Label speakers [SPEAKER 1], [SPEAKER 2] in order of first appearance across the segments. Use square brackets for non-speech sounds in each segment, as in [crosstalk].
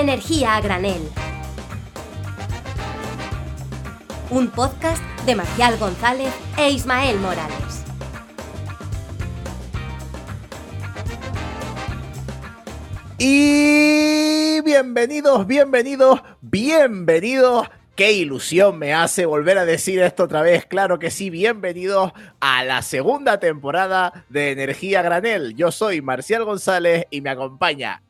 [SPEAKER 1] Energía a granel. Un podcast de Marcial González e Ismael Morales.
[SPEAKER 2] Y bienvenidos, bienvenidos, bienvenidos. Qué ilusión me hace volver a decir esto otra vez. Claro que sí, bienvenidos a la segunda temporada de Energía Granel. Yo soy Marcial González y me acompaña,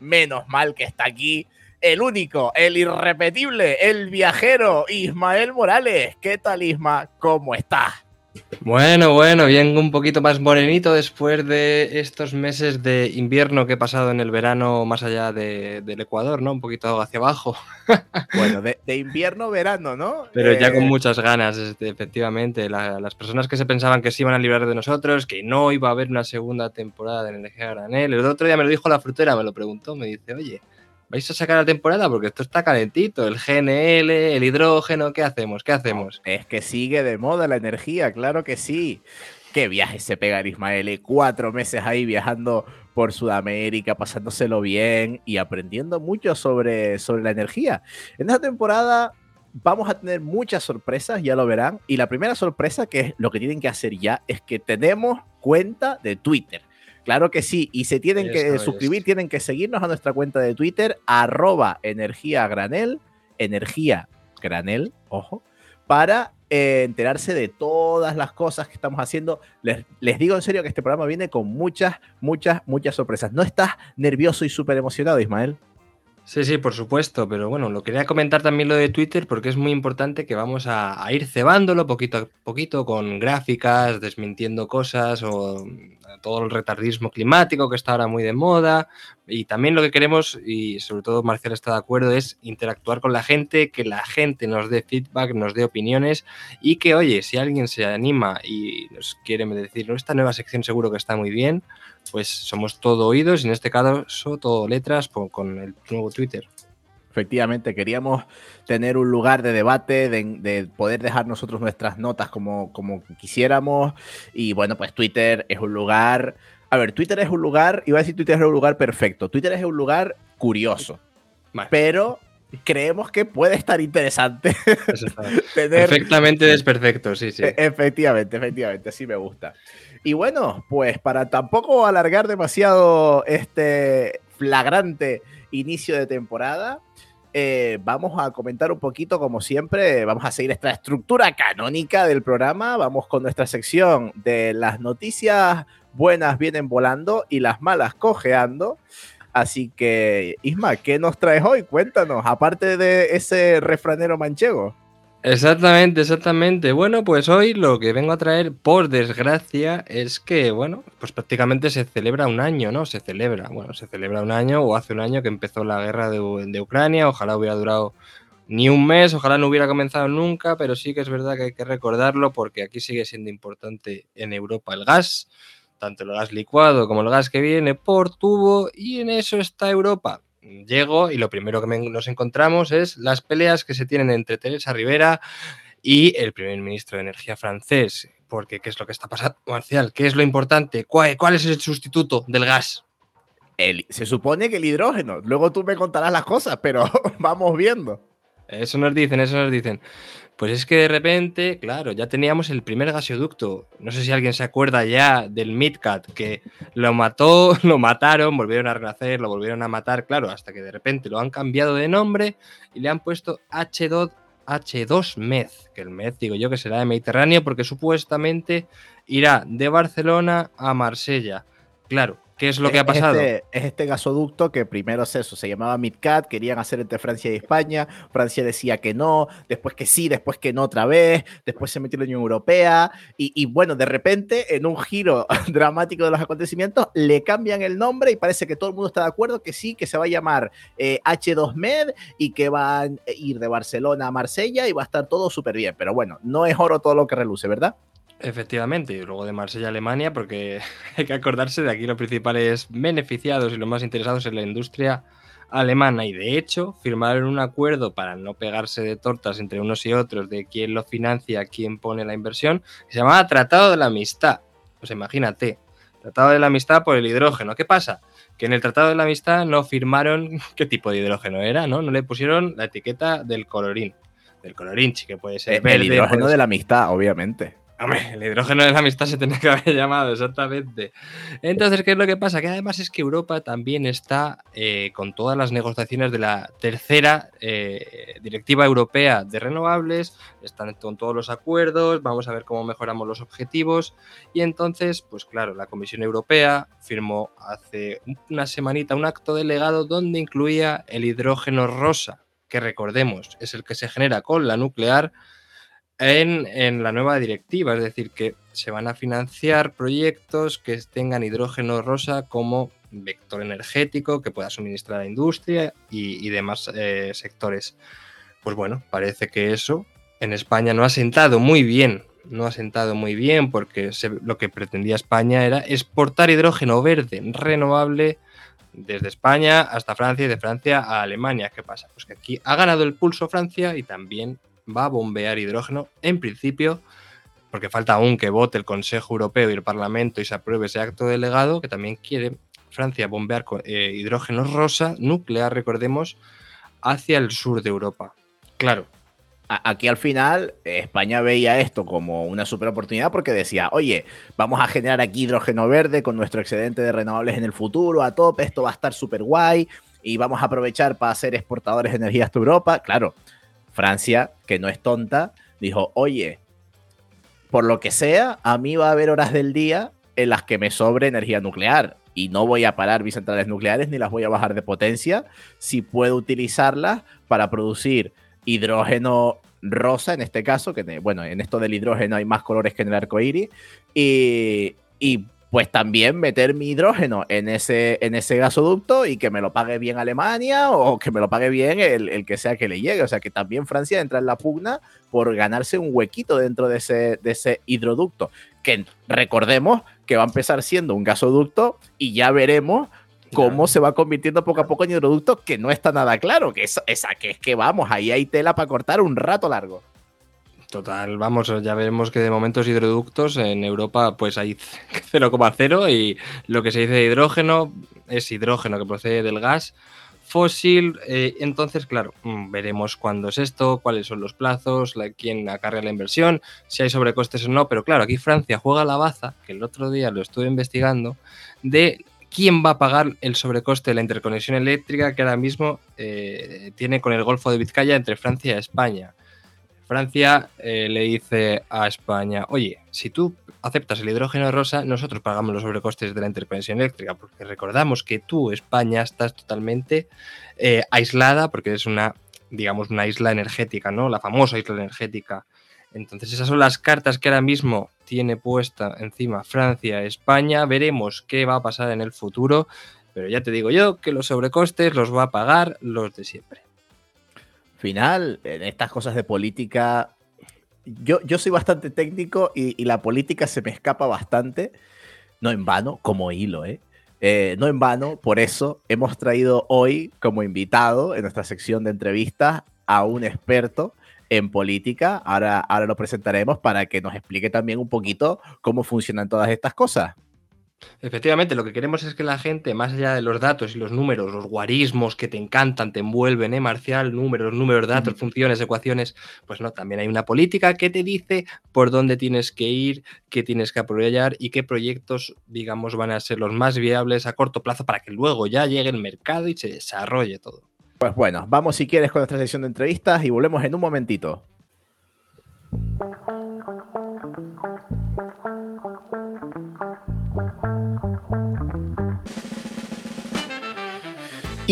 [SPEAKER 2] menos mal que está aquí, el único, el irrepetible, el viajero, Ismael Morales. ¿Qué tal, Isma? ¿Cómo estás?
[SPEAKER 3] Bueno, bueno, bien un poquito más morenito después de estos meses de invierno que he pasado en el verano más allá de- del Ecuador, ¿no? Un poquito hacia abajo. [laughs]
[SPEAKER 2] Bueno, de, de invierno, verano, ¿no?
[SPEAKER 3] Pero ya
[SPEAKER 2] Eh,
[SPEAKER 3] con muchas ganas, este, efectivamente. La- las personas que se pensaban que se iban a librar de nosotros, que no iba a haber una segunda temporada de Energía Granel. El otro día me lo dijo la frutera, me lo preguntó, me dice, oye, ¿vais a sacar la temporada? Porque esto está calentito, el GNL, el hidrógeno, ¿qué hacemos? ¿Qué hacemos?
[SPEAKER 2] Es que sigue de moda la energía, claro que sí. Qué viaje se pega el Ismael, eh, cuatro meses ahí viajando por Sudamérica, pasándoselo bien y aprendiendo mucho sobre, sobre la energía. En esta temporada vamos a tener muchas sorpresas, ya lo verán. Y la primera sorpresa, que es lo que tienen que hacer ya, es que tenemos cuenta de Twitter. Claro que sí, y se tienen que suscribir, tienen que seguirnos a nuestra cuenta de Twitter, arroba energía granel, energía granel, ojo, para eh, enterarse de todas las cosas que estamos haciendo. Les, les digo en serio que este programa viene con muchas, muchas, muchas sorpresas. ¿No estás nervioso y súper emocionado, Ismael?
[SPEAKER 3] Sí, sí, por supuesto, pero bueno, lo quería comentar también lo de Twitter porque es muy importante que vamos a, ir cebándolo poquito a poquito con gráficas, desmintiendo cosas o mm, todo el retardismo climático que está ahora muy de moda. Y también lo que queremos, y sobre todo Marcial está de acuerdo, es interactuar con la gente, que la gente nos dé feedback, nos dé opiniones y que, oye, si alguien se anima y nos quiere decir, esta nueva sección seguro que está muy bien, pues somos todo oídos y en este caso todo letras por- con el nuevo Twitter.
[SPEAKER 2] Efectivamente, queríamos tener un lugar de debate, de, de poder dejar nosotros nuestras notas como, como quisiéramos. Y bueno, pues Twitter es un lugar. A ver, Twitter es un lugar, iba a decir Twitter es un lugar perfecto. Twitter es un lugar curioso,
[SPEAKER 3] Vale,
[SPEAKER 2] pero creemos que puede estar interesante [laughs] tener.
[SPEAKER 3] perfectamente desperfecto, sí, sí.
[SPEAKER 2] E- Efectivamente, efectivamente, así me gusta. Y bueno, pues para tampoco alargar demasiado este flagrante inicio de temporada, eh, vamos a comentar un poquito, como siempre, vamos a seguir esta estructura canónica del programa, vamos con nuestra sección de las noticias buenas vienen volando y las malas cojeando. Así que, Isma, ¿qué nos traes hoy? Cuéntanos, aparte de ese refranero manchego.
[SPEAKER 3] Exactamente, exactamente. Bueno, pues hoy lo que vengo a traer, por desgracia, es que, bueno, pues prácticamente se celebra un año, ¿no? Se celebra, bueno, se celebra un año o hace un año que empezó la guerra de, Ucrania. Ojalá hubiera durado ni un mes, ojalá no hubiera comenzado nunca, pero sí que es verdad que hay que recordarlo porque aquí sigue siendo importante en Europa el gas, tanto el gas licuado como el gas que viene por tubo, y en eso está Europa. Llego y lo primero que me- nos encontramos es las peleas que se tienen entre Teresa Rivera y el primer ministro de Energía francés. Porque, ¿qué es lo que está pasando, Marcial? ¿Qué es lo importante? ¿Cuál, cuál es el sustituto del gas?
[SPEAKER 2] El- se supone que el hidrógeno. Luego tú me contarás las cosas, pero [laughs] vamos viendo.
[SPEAKER 3] Eso nos dicen, eso nos dicen. Pues es que de repente, claro, ya teníamos el primer gasoducto. No sé si alguien se acuerda ya del Midcat, que lo mató, [laughs] lo mataron, volvieron a renacer, lo volvieron a matar, claro, hasta que de repente lo han cambiado de nombre y le han puesto H2, H2 Med, que el Med digo yo que será de Mediterráneo porque supuestamente irá de Barcelona a Marsella. Claro, ¿qué es lo que ha
[SPEAKER 2] Es
[SPEAKER 3] pasado?
[SPEAKER 2] Este, es este gasoducto que primero es eso, se llamaba MidCat, querían hacer entre Francia y España, Francia decía que no, después que sí, después que no otra vez, después se metió la Unión Europea y, y bueno, de repente en un giro [laughs] dramático de los acontecimientos le cambian el nombre y parece que todo el mundo está de acuerdo que sí, que se va a llamar eh, H2Med y que va a ir de Barcelona a Marsella y va a estar todo súper bien, pero bueno, no es oro todo lo que reluce, ¿verdad?
[SPEAKER 3] Efectivamente, y luego de Marsella Alemania, porque [laughs] hay que acordarse de aquí los principales beneficiados y los más interesados en la industria alemana. Y de hecho, firmaron un acuerdo para no pegarse de tortas entre unos y otros de quién lo financia, quién pone la inversión, que se llamaba Tratado de la Amistad. Pues imagínate, Tratado de la Amistad por el hidrógeno. ¿Qué pasa? que en el Tratado de la Amistad no firmaron [laughs] qué tipo de hidrógeno era, ¿no? No le pusieron la etiqueta del colorín. Del colorinchi, que puede ser
[SPEAKER 2] verde. El hidrógeno de la amistad, obviamente.
[SPEAKER 3] Hombre, el hidrógeno de la amistad se tenía que haber llamado, exactamente. Entonces, ¿qué es lo que pasa? Que además es que Europa también está eh, con todas las negociaciones de la tercera eh, directiva europea de renovables, están con todos los acuerdos, vamos a ver cómo mejoramos los objetivos. Y entonces, pues claro, la Comisión Europea firmó hace una semanita un acto delegado donde incluía el hidrógeno rosa, que recordemos es el que se genera con la nuclear en, la nueva directiva, es decir, que se van a financiar proyectos que tengan hidrógeno rosa como vector energético que pueda suministrar a la industria y, demás eh, sectores. Pues bueno, parece que eso en España no ha sentado muy bien, no ha sentado muy bien porque lo que pretendía España era exportar hidrógeno verde renovable desde España hasta Francia y de Francia a Alemania. ¿Qué pasa? Pues que aquí ha ganado el pulso Francia y también va a bombear hidrógeno, en principio, porque falta aún que vote el Consejo Europeo y el Parlamento y se apruebe ese acto delegado, que también quiere Francia bombear eh, hidrógeno rosa, nuclear, recordemos, hacia el sur de Europa. Claro.
[SPEAKER 2] Aquí al final España veía esto como una super oportunidad porque decía, oye, vamos a generar aquí hidrógeno verde con nuestro excedente de renovables en el futuro a tope, esto va a estar súper guay y vamos a aprovechar para ser exportadores de energía hasta Europa. Claro, Francia, que no es tonta, dijo, oye, por lo que sea, a mí va a haber horas del día en las que me sobre energía nuclear y no voy a parar mis centrales nucleares ni las voy a bajar de potencia. Si puedo utilizarlas para producir hidrógeno rosa en este caso, que bueno, en esto del hidrógeno hay más colores que en el arco iris, y, y pues también meter mi hidrógeno en ese, en ese gasoducto y que me lo pague bien Alemania o que me lo pague bien el, que sea que le llegue. O sea que también Francia entra en la pugna por ganarse un huequito dentro de ese, de ese hidroducto. Que recordemos que va a empezar siendo un gasoducto y ya veremos cómo se va convirtiendo poco a poco en hidroducto, que no está nada claro, que es, esa, que es que vamos, ahí hay tela para cortar un rato largo.
[SPEAKER 3] Total, vamos, ya veremos que de momentos hidroductos en Europa pues hay [laughs] 0,0 y lo que se dice de hidrógeno es hidrógeno que procede del gas fósil. Eh, entonces, claro, mm, veremos cuándo es esto, cuáles son los plazos, quién acarrea la inversión, si hay sobrecostes o no. Pero claro, aquí Francia juega la baza, que el otro día lo estuve investigando, de quién va a pagar el sobrecoste de la interconexión eléctrica que ahora mismo eh, tiene con el Golfo de Vizcaya entre Francia y España. Francia eh, le dice a España, oye, si tú aceptas el hidrógeno rosa, nosotros pagamos los sobrecostes de la interconexión eléctrica, porque recordamos que tú, España, estás totalmente eh, aislada, porque es una, digamos, una isla energética, ¿no? La famosa isla energética. Entonces, esas son las cartas que ahora mismo tiene puesta encima Francia, España. Veremos qué va a pasar en el futuro, pero ya te digo yo que los sobrecostes los va a pagar los de siempre
[SPEAKER 2] final, en estas cosas de política, yo, yo soy bastante técnico y, la política se me escapa bastante, no en vano, como hilo, ¿eh? ¿eh? no en vano, por eso hemos traído hoy como invitado en nuestra sección de entrevistas a un experto en política. Ahora, ahora lo presentaremos para que nos explique también un poquito cómo funcionan todas estas cosas.
[SPEAKER 3] Efectivamente, lo que queremos es que la gente, más allá de los datos y los números, los guarismos que te encantan, te envuelven, ¿eh, Marcial? Números, números, datos, funciones, ecuaciones. Pues no, también hay una política que te dice por dónde tienes que ir, qué tienes que apoyar y qué proyectos, digamos, van a ser los más viables a corto plazo para que luego ya llegue el mercado y se desarrolle todo.
[SPEAKER 2] Pues bueno, vamos si quieres con nuestra sesión de entrevistas y volvemos en un momentito.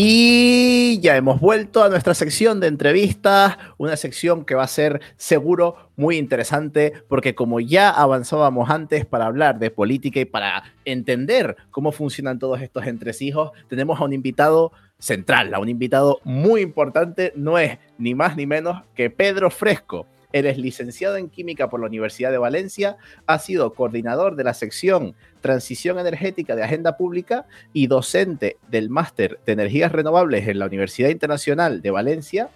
[SPEAKER 2] Y ya hemos vuelto a nuestra sección de entrevistas, una sección que va a ser seguro muy interesante porque como ya avanzábamos antes para hablar de política y para entender cómo funcionan todos estos entresijos, tenemos a un invitado central, a un invitado muy importante, no es ni más ni menos que Pedro Fresco. Eres licenciado en Química por la Universidad de Valencia, ha sido coordinador de la sección Transición Energética de Agenda Pública y docente del Máster de Energías Renovables en la Universidad Internacional de Valencia.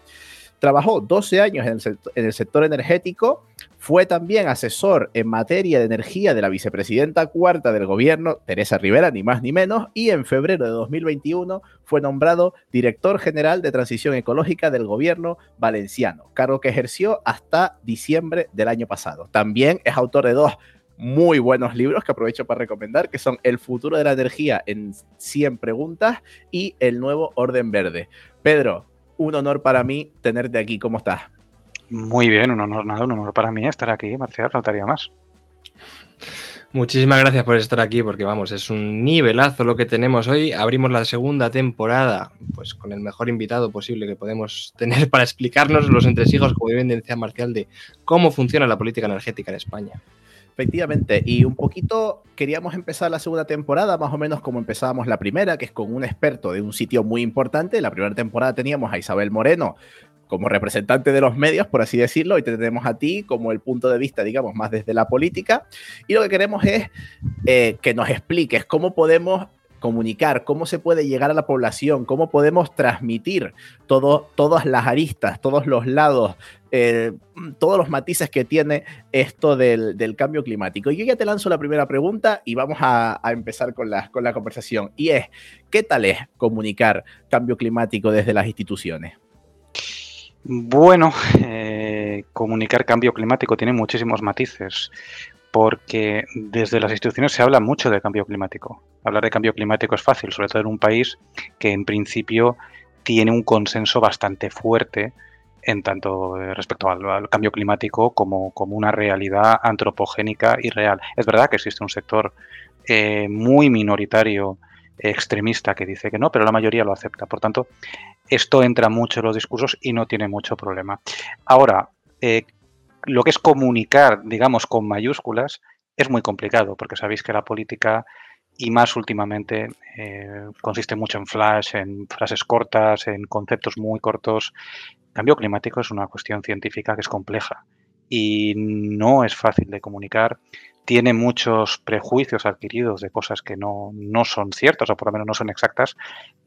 [SPEAKER 2] Trabajó 12 años en el, sector, energético, fue también asesor en materia de energía de la vicepresidenta cuarta del gobierno, Teresa Rivera, ni más ni menos, y en febrero de 2021 fue nombrado director general de transición ecológica del gobierno valenciano, cargo que ejerció hasta diciembre del año pasado. También es autor de dos muy buenos libros que aprovecho para recomendar, que son El futuro de la energía en 100 preguntas y El nuevo orden verde. Pedro, un honor para mí tenerte aquí. ¿Cómo estás?
[SPEAKER 4] Muy bien, un honor, nada, un honor para mí estar aquí, Marcial, faltaría más.
[SPEAKER 3] Muchísimas gracias por estar aquí, porque vamos, es un nivelazo lo que tenemos hoy. Abrimos la segunda temporada, pues con el mejor invitado posible que podemos [laughs] tener para explicarnos los entresijos, como bien decía Marcial, de cómo funciona la política energética en España.
[SPEAKER 2] Efectivamente, y un poquito queríamos empezar la segunda temporada, más o menos como empezábamos la primera, que es con un experto de un sitio muy importante. La primera temporada teníamos a Isabel Moreno como representante de los medios, por así decirlo, y te tenemos a ti como el punto de vista, digamos, más desde la política. Y lo que queremos es eh, que nos expliques cómo podemos comunicar, cómo se puede llegar a la población, cómo podemos transmitir todo, todas las aristas, todos los lados, eh, todos los matices que tiene esto del, cambio climático. Y yo ya te lanzo la primera pregunta y vamos a, empezar con la, con la conversación. Y es, ¿qué tal es comunicar cambio climático desde las instituciones?
[SPEAKER 4] Bueno, eh, comunicar cambio climático tiene muchísimos matices porque desde las instituciones se habla mucho de cambio climático. Hablar de cambio climático es fácil, sobre todo en un país que en principio tiene un consenso bastante fuerte en tanto respecto al, cambio climático como, como, una realidad antropogénica y real. Es verdad que existe un sector eh, muy minoritario extremista que dice que no, pero la mayoría lo acepta. Por tanto, esto entra mucho en los discursos y no tiene mucho problema. Ahora, eh, lo que es comunicar, digamos, con mayúsculas, es muy complicado, porque sabéis que la política, y más últimamente, eh, consiste mucho en flash, en frases cortas, en conceptos muy cortos. Cambio climático es una cuestión científica que es compleja y no es fácil de comunicar tiene muchos prejuicios adquiridos de cosas que no, son ciertas o por lo menos no son exactas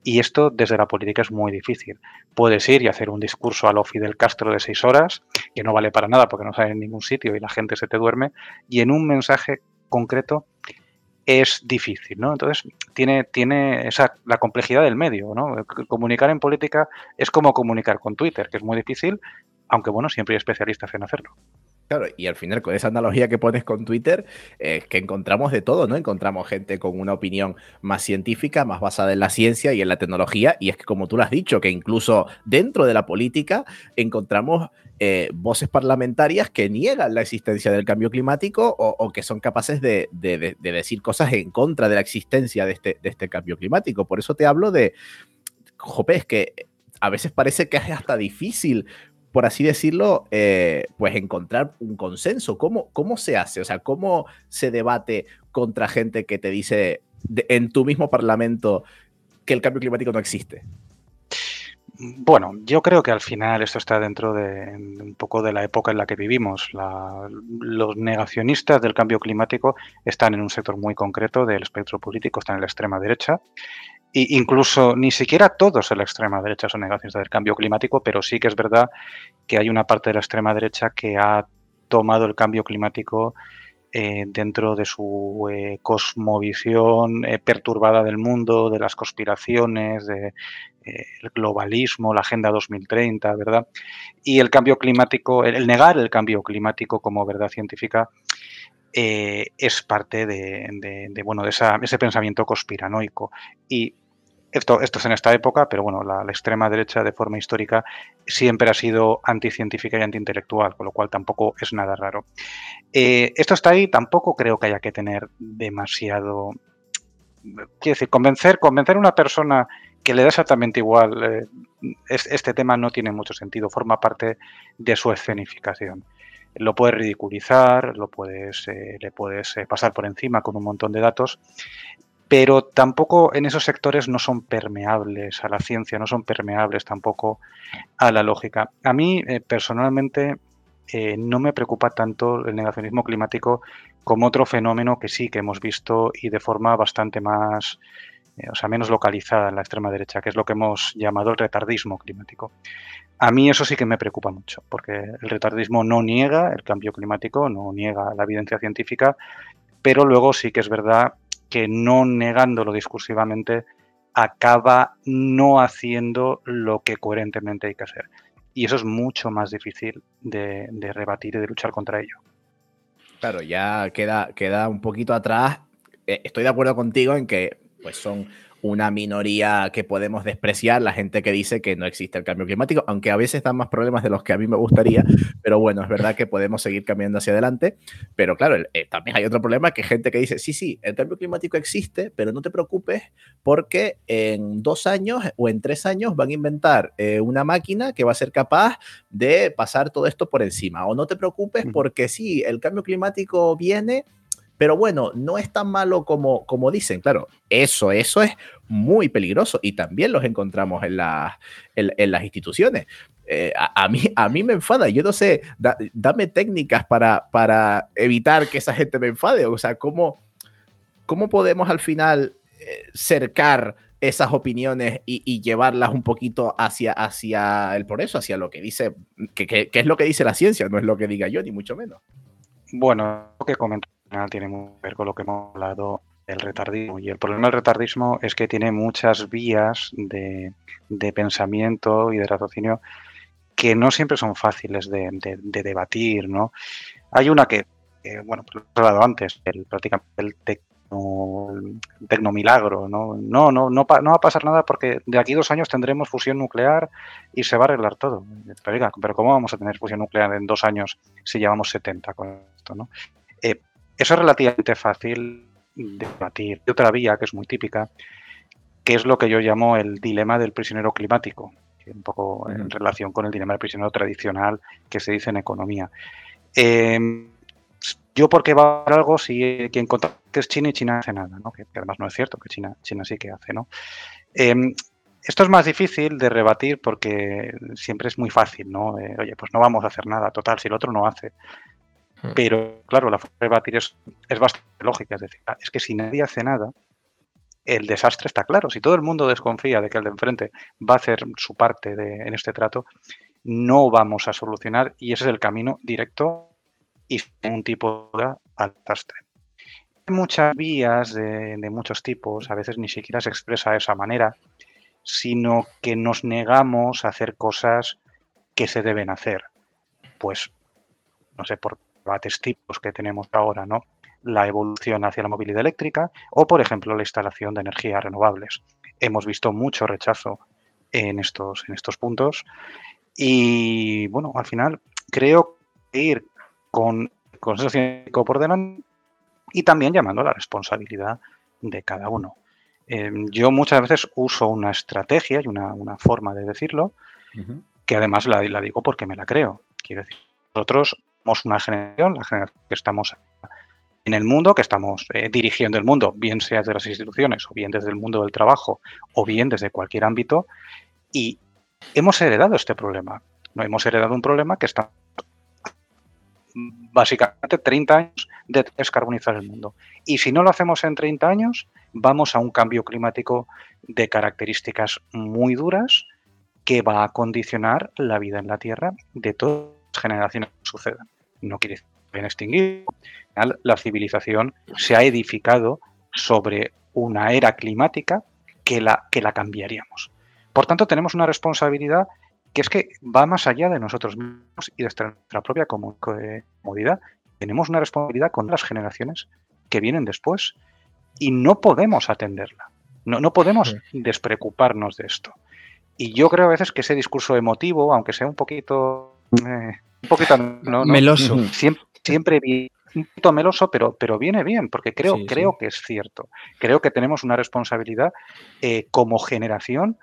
[SPEAKER 4] y esto desde la política es muy difícil. Puedes ir y hacer un discurso a lo Fidel Castro de seis horas que no vale para nada porque no sale en ningún sitio y la gente se te duerme y en un mensaje concreto es difícil, ¿no? Entonces tiene, tiene esa, la complejidad del medio, ¿no? Comunicar en política es como comunicar con Twitter, que es muy difícil, aunque bueno, siempre hay especialistas en hacerlo.
[SPEAKER 2] Claro, y al final con esa analogía que pones con Twitter, es que encontramos de todo, ¿no? Encontramos gente con una opinión más científica, más basada en la ciencia y en la tecnología, y es que como tú lo has dicho, que incluso dentro de la política encontramos eh, voces parlamentarias que niegan la existencia del cambio climático o, que son capaces de, decir cosas en contra de la existencia de este, de este cambio climático. Por eso te hablo de, jope, es que a veces parece que es hasta difícil por así decirlo, eh, pues encontrar un consenso. ¿Cómo, ¿Cómo se hace? O sea, ¿cómo se debate contra gente que te dice en tu mismo parlamento que el cambio climático no existe?
[SPEAKER 4] Bueno, yo creo que al final esto está dentro de un poco de la época en la que vivimos. los negacionistas del cambio climático están en un sector muy concreto del espectro político, están en la extrema derecha incluso ni siquiera todos en la extrema derecha son negacionistas del cambio climático, pero sí que es verdad que hay una parte de la extrema derecha que ha tomado el cambio climático eh, dentro de su eh, cosmovisión eh, perturbada del mundo, de las conspiraciones, del globalismo, la Agenda 2030, ¿verdad? Y el cambio climático, el, negar el cambio climático como verdad científica es parte de, bueno, de ese pensamiento conspiranoico. Y esto, esto es en esta época, pero bueno, la, extrema derecha de forma histórica siempre ha sido anticientífica y antiintelectual, con lo cual tampoco es nada raro. Eh, esto está ahí, tampoco creo que haya que tener demasiado... Quiero decir, convencer, convencer a una persona que le da exactamente igual, eh, este tema no tiene mucho sentido, forma parte de su escenificación lo puedes ridiculizar, lo puedes, eh, le puedes pasar por encima con un montón de datos, pero tampoco en esos sectores no son permeables a la ciencia, no son permeables tampoco a la lógica. A mí eh, personalmente eh, no me preocupa tanto el negacionismo climático como otro fenómeno que sí que hemos visto y de forma bastante más, eh, o sea, menos localizada en la extrema derecha, que es lo que hemos llamado el retardismo climático. A mí eso sí que me preocupa mucho, porque el retardismo no niega el cambio climático, no niega la evidencia científica, pero luego sí que es verdad que no negándolo discursivamente acaba no haciendo lo que coherentemente hay que hacer. Y eso es mucho más difícil de, de rebatir y de luchar contra ello.
[SPEAKER 2] Claro, ya queda, queda un poquito atrás. Eh, estoy de acuerdo contigo en que pues son una minoría que podemos despreciar, la gente que dice que no existe el cambio climático, aunque a veces dan más problemas de los que a mí me gustaría, pero bueno, es verdad que podemos seguir cambiando hacia adelante, pero claro, eh, también hay otro problema que gente que dice, sí, sí, el cambio climático existe, pero no te preocupes porque en dos años o en tres años van a inventar eh, una máquina que va a ser capaz de pasar todo esto por encima, o no te preocupes porque sí, el cambio climático viene pero bueno, no es tan malo como, como dicen. Claro, eso, eso es muy peligroso y también los encontramos en, en, las instituciones. Eh, a, mí, a mí me enfada. Yo no sé, dame técnicas para, para evitar que esa gente me enfade. O sea, ¿cómo, cómo podemos al final eh, cercar esas opiniones y, llevarlas un poquito hacia, hacia el progreso, hacia lo que dice, que, que, es lo que dice la ciencia, no es lo que diga yo, ni mucho menos.
[SPEAKER 4] Bueno, lo que comento tiene que ver con lo que hemos hablado del retardismo. Y el problema del retardismo es que tiene muchas vías de, pensamiento y de raciocinio que no siempre son fáciles de, debatir, ¿no? Hay una que, bueno, pues lo he hablado antes, el, prácticamente el tecno, tecnomilagro, ¿no? No, no, no, no va a pasar nada porque de aquí dos años tendremos fusión nuclear y se va a arreglar todo. Pero, pero ¿cómo vamos a tener fusión nuclear en dos años si llevamos 70 con esto, ¿no? Eh, eso es relativamente fácil de debatir. Y otra vía que es muy típica, que es lo que yo llamo el dilema del prisionero climático, un poco en relación con el dilema del prisionero tradicional que se dice en economía. Em, yo por qué va a algo si quien contra que es China y China hace nada, ¿no? que, además no es cierto, que China, China sí que hace. ¿no? Em, esto es más difícil de rebatir porque siempre es muy fácil, ¿no? Eh, oye, pues no vamos a hacer nada, total, si el otro no hace. Hmm. Pero claro, la forma de batir es, bastante lógica. Es decir, ah, es que si nadie hace nada, el desastre está claro. Si todo el mundo desconfía de que el de enfrente va a hacer su parte en este trato, no vamos a solucionar y ese es el camino directo y sin un tipo de al desastre. Hay muchas vías de, de, muchos tipos, a veces ni siquiera se expresa de esa manera, sino que nos negamos a hacer cosas que se deben hacer. Pues, no sé, por debates tipos que tenemos ahora, ¿no? La evolución hacia la movilidad eléctrica o, por ejemplo, la instalación de energías renovables. Hemos visto mucho rechazo en estos, en estos puntos y, bueno, al final creo que ir con consenso científico por delante y también llamando a la responsabilidad de cada uno. Em, yo muchas veces uso una estrategia y una, forma de decirlo, que además la, la, digo porque me la creo. Quiero decir, nosotros somos una generación, la generación que estamos en el mundo, que estamos eh, dirigiendo el mundo, bien sea desde las instituciones o bien desde el mundo del trabajo o bien desde cualquier ámbito, y hemos heredado este problema. No hemos heredado un problema que está básicamente 30 años de descarbonizar el mundo. Y si no lo hacemos en 30 años, vamos a un cambio climático de características muy duras que va a condicionar la vida en la Tierra de todas las generaciones que sucedan no quiere extinguir. La civilización se ha edificado sobre una era climática que la, que la cambiaríamos. Por tanto, tenemos una responsabilidad que es que va más allá de nosotros mismos y de nuestra propia comodidad. Tenemos una responsabilidad con las generaciones que vienen después y no podemos atenderla. No, no podemos despreocuparnos de esto. Y yo creo a veces que ese discurso emotivo, aunque sea un poquito eh, un poquito
[SPEAKER 3] meloso.
[SPEAKER 4] Siempre, siempre un poquito meloso, pero, pero viene bien, porque creo, creo que es cierto. Creo que tenemos una responsabilidad eh, como generación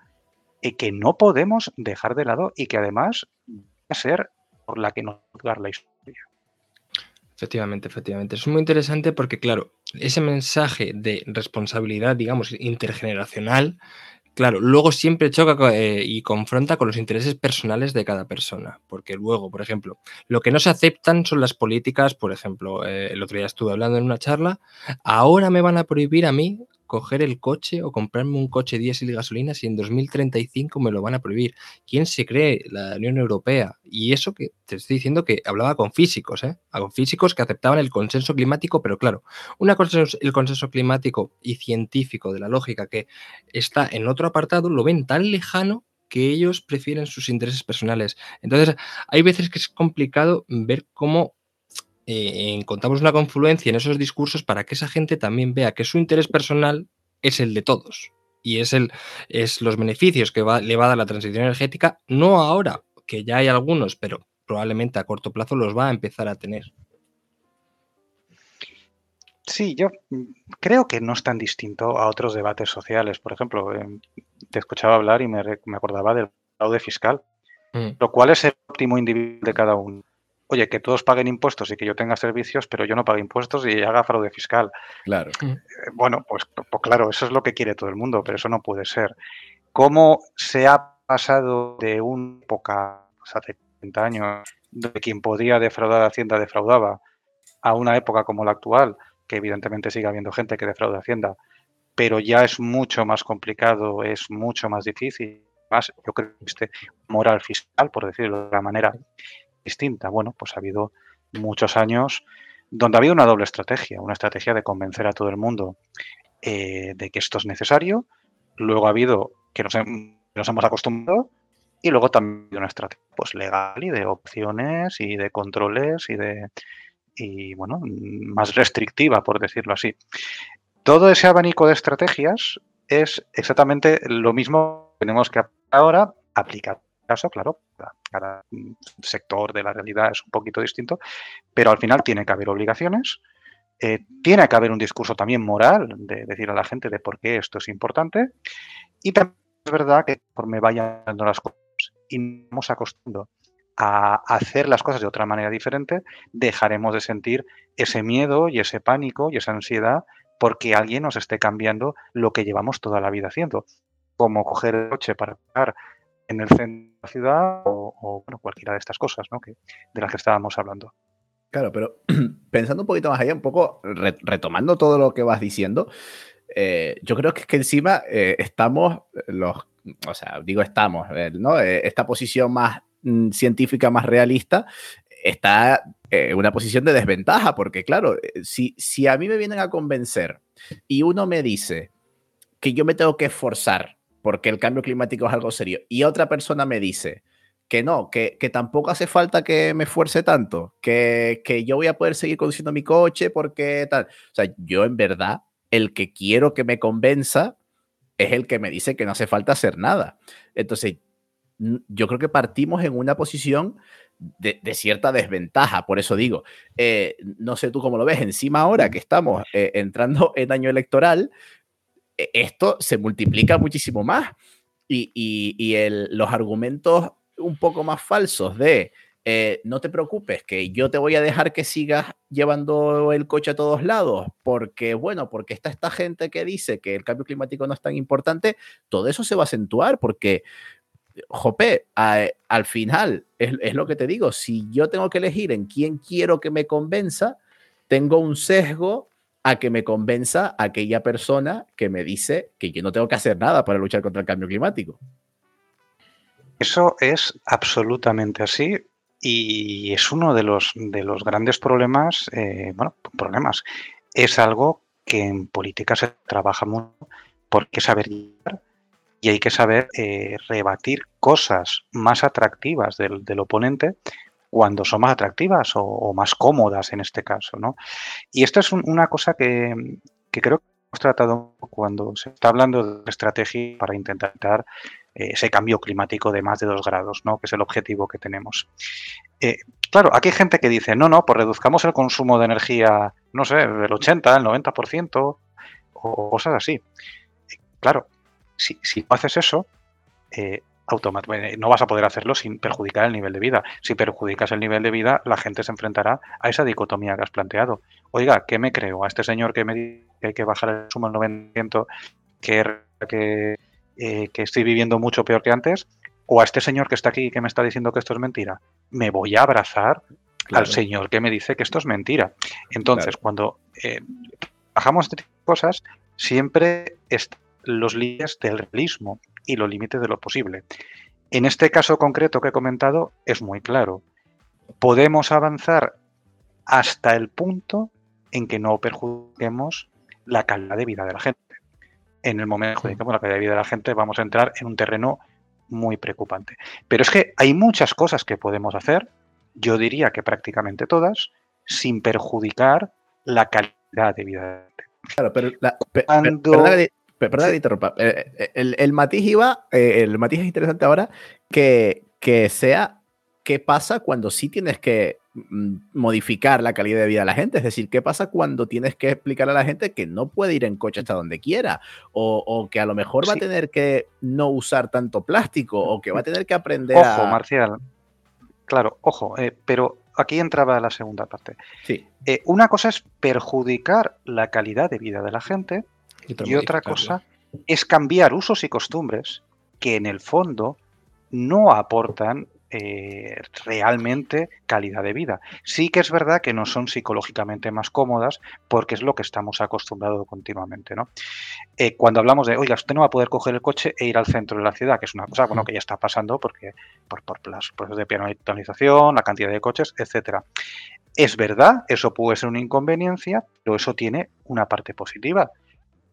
[SPEAKER 4] eh, que no podemos dejar de lado y que además va a ser por la que nos va la historia.
[SPEAKER 3] Efectivamente, efectivamente. Es muy interesante porque, claro, ese mensaje de responsabilidad, digamos, intergeneracional, Claro, luego siempre choca eh, y confronta con los intereses personales de cada persona, porque luego, por ejemplo, lo que no se aceptan son las políticas, por ejemplo, eh, el otro día estuve hablando en una charla, ahora me van a prohibir a mí coger el coche o comprarme un coche diésel y gasolina si en 2035 me lo van a prohibir? ¿Quién se cree? La Unión Europea. Y eso que te estoy diciendo que hablaba con físicos, ¿eh? Con físicos que aceptaban el consenso climático, pero claro, una cosa es el consenso climático y científico de la lógica que está en otro apartado, lo ven tan lejano que ellos prefieren sus intereses personales. Entonces, hay veces que es complicado ver cómo eh, encontramos una confluencia en esos discursos para que esa gente también vea que su interés personal es el de todos y es, el, es los beneficios que le va a dar la transición energética, no ahora, que ya hay algunos, pero probablemente a corto plazo los va a empezar a tener.
[SPEAKER 4] Sí, yo creo que no es tan distinto a otros debates sociales. Por ejemplo, em, te escuchaba hablar y me, acordaba del fraude fiscal, mm. lo cual es el óptimo individuo de cada uno. Oye, que todos paguen impuestos y que yo tenga servicios, pero yo no pague impuestos y haga fraude fiscal.
[SPEAKER 2] Claro.
[SPEAKER 4] Mm. Eh, bueno, pues, pues, claro, eso es lo que quiere todo el mundo, pero eso no puede ser. ¿Cómo se ha pasado de una época, pues hace 30 años, de quien podía defraudar a Hacienda defraudaba, a una época como la actual, que evidentemente sigue habiendo gente que defrauda Hacienda, pero ya es mucho más complicado, es mucho más difícil. Más, yo creo que este moral fiscal, por decirlo de una manera distinta. Bueno, pues ha habido muchos años donde ha habido una doble estrategia, una estrategia de convencer a todo el mundo eh, de que esto es necesario. Luego ha habido que nos, hemos acostumbrado y luego también una estrategia pues, legal y de opciones y de controles y de y bueno, más restrictiva, por decirlo así. Todo ese abanico de estrategias es exactamente lo mismo que tenemos que ahora aplicar. Caso, claro, cada sector de la realidad es un poquito distinto, pero al final tiene que haber obligaciones, eh, tiene que haber un discurso también moral de decir a la gente de por qué esto es importante y también es verdad que me vayan dando las cosas y vamos acostumbrando a hacer las cosas de otra manera diferente, dejaremos de sentir ese miedo y ese pánico y esa ansiedad porque alguien nos esté cambiando lo que llevamos toda la vida haciendo, como coger el coche para en el centro de la ciudad o, bueno, cualquiera de estas cosas ¿no? que, de las que estábamos hablando.
[SPEAKER 2] Claro, pero [clears throat] pensando un poquito más allá, un poco retomando todo lo que vas diciendo, eh, yo creo que que encima eh, estamos los, o sea, digo estamos, eh, ¿no? esta posición más Mm, científica más realista, está en una posición de desventaja, porque claro, si, si a mí me vienen a convencer y uno me dice que yo me tengo que esforzar porque el cambio climático es algo serio, y otra persona me dice que no, que, que tampoco hace falta que me esfuerce tanto, que, que yo voy a poder seguir conduciendo mi coche porque tal. O sea, yo en verdad, el que quiero que me convenza es el que me dice que no hace falta hacer nada. Entonces, yo creo que partimos en una posición de, cierta desventaja, por eso digo, eh, no sé tú cómo lo ves, encima ahora que estamos eh, entrando en año electoral, esto se multiplica muchísimo más. Y, los argumentos un poco más falsos de eh, no te preocupes, que yo te voy a dejar que sigas llevando el coche a todos lados, porque, bueno, porque está esta gente que dice que el cambio climático no es tan importante, todo eso se va a acentuar porque Jope, al final, es, lo que te digo, si yo tengo que elegir en quién quiero que me convenza, tengo un sesgo a que me convenza aquella persona que me dice que yo no tengo que hacer nada para luchar contra el cambio climático.
[SPEAKER 4] Eso es absolutamente así y es uno de los, de los grandes problemas, eh, bueno, problemas. Es algo que en política se trabaja mucho porque saber y hay que saber eh, rebatir cosas más atractivas del, oponente cuando son más atractivas o, más cómodas en este caso. ¿no? Y esto es una cosa que, creo que hemos tratado cuando se está hablando de estrategia para intentar eh, ese cambio climático de más de dos grados, ¿no? que es el objetivo que tenemos. Eh, claro, aquí hay gente que dice, no, no, pues reduzcamos el consumo de energía, no sé, del 80, el 90% o cosas así. Claro, si, si no haces eso, eh, no vas a poder hacerlo sin perjudicar el nivel de vida. Si perjudicas el nivel de vida, la gente se enfrentará a esa dicotomía que has planteado. Oiga, ¿qué me creo? ¿A este señor que me dice que hay que bajar el consumo al 90%, que, que, eh, que estoy viviendo mucho peor que antes? ¿O a este señor que está aquí y que me está diciendo que esto es mentira? Me voy a abrazar al señor que me dice que esto es mentira. Entonces, cuando eh, bajamos este de cosas, siempre están los límites del realismo y los límites de lo posible. En este caso concreto que he comentado es muy claro. Podemos avanzar hasta el punto en que no perjudiquemos la calidad de vida de la gente. En el momento que perjudiquemos la calidad de vida de la gente vamos a entrar en un terreno muy preocupante. Pero es que hay muchas cosas que podemos hacer, yo diría que prácticamente todas, sin perjudicar la calidad de vida de la gente.
[SPEAKER 2] Claro, pero la, Perdón que interrumpa. Eh, eh, el, el, matiz iba, eh, el matiz es interesante ahora que, que sea qué pasa cuando sí tienes que mm, modificar la calidad de vida de la gente. Es decir, qué pasa cuando tienes que explicar a la gente que no puede ir en coche hasta donde quiera o, o que a lo mejor va a tener que no usar tanto plástico o que va a tener que aprender
[SPEAKER 4] ojo, Marcial. Claro, ojo, pero aquí entraba la segunda parte.
[SPEAKER 2] Sí.
[SPEAKER 4] una cosa es perjudicar la calidad de vida de la gente y, otra cosa es cambiar usos y costumbres que en el fondo no aportan eh, realmente calidad de vida. Sí que es verdad que no son psicológicamente más cómodas porque es lo que estamos acostumbrados continuamente. ¿no? Eh, cuando hablamos de, oiga, usted no va a poder coger el coche e ir al centro de la ciudad, que es una cosa bueno, que ya está pasando porque por, por los procesos de penalización, la cantidad de coches, etcétera. Es verdad, eso puede ser una inconveniencia, pero eso tiene una parte positiva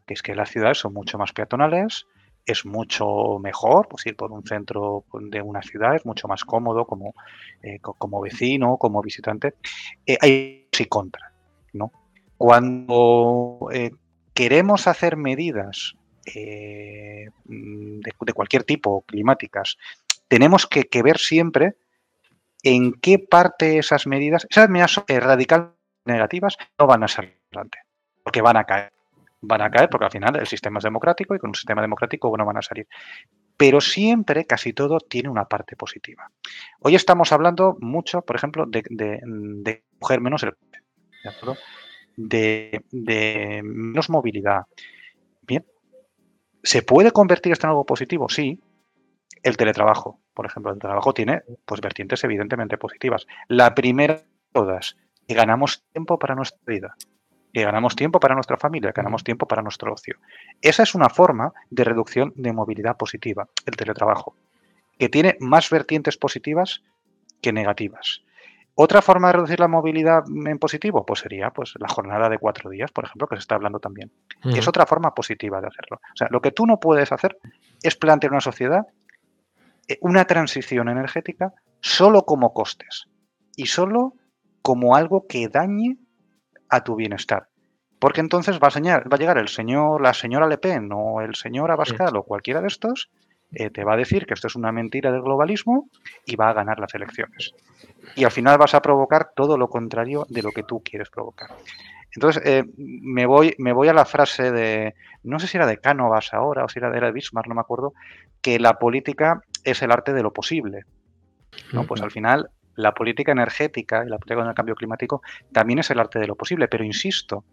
[SPEAKER 4] que es que las ciudades son mucho más peatonales, es mucho mejor pues, ir por un centro de una ciudad, es mucho más cómodo como, eh, como vecino, como visitante. Eh, hay sí contra, ¿no? Cuando eh, queremos hacer medidas de, cualquier tipo, climáticas, tenemos que, que, ver siempre en qué parte esas medidas, esas medidas radicalmente negativas, no van a ser adelante, porque van a caer van a caer porque al final el sistema es democrático y con un sistema democrático bueno van a salir. Pero siempre, casi todo, tiene una parte positiva. Hoy estamos hablando mucho, por ejemplo, de, de, coger menos el ¿de, de, menos movilidad. Bien, ¿se puede convertir esto en algo positivo? Sí. El teletrabajo, por ejemplo, el trabajo tiene pues vertientes evidentemente positivas. La primera de todas, que ganamos tiempo para nuestra vida que ganamos tiempo para nuestra familia, ganamos tiempo para nuestro ocio. Esa es una forma de reducción de movilidad positiva, el teletrabajo, que tiene más vertientes positivas que negativas. Otra forma de reducir la movilidad en positivo, pues sería pues, la jornada de cuatro días, por ejemplo, que se está hablando también. Es otra forma positiva de hacerlo. O sea, lo que tú no puedes hacer es plantear una sociedad eh, una transición energética solo como costes y solo como algo que dañe a tu bienestar. Porque entonces va a, va a llegar el señor, la señora Le Pen o el señor Abascal o cualquiera de estos, eh, te va a decir que esto es una mentira del globalismo y va a ganar las elecciones. Y al final vas a provocar todo lo contrario de lo que tú quieres provocar. Entonces, eh, me, voy, me voy a la frase de, no sé si era de Cánovas ahora o si era de Bismarck, no me acuerdo, que la política es el arte de lo posible. ¿no? Pues al final la política energética y la política del cambio climático también es el arte de lo posible, pero insisto,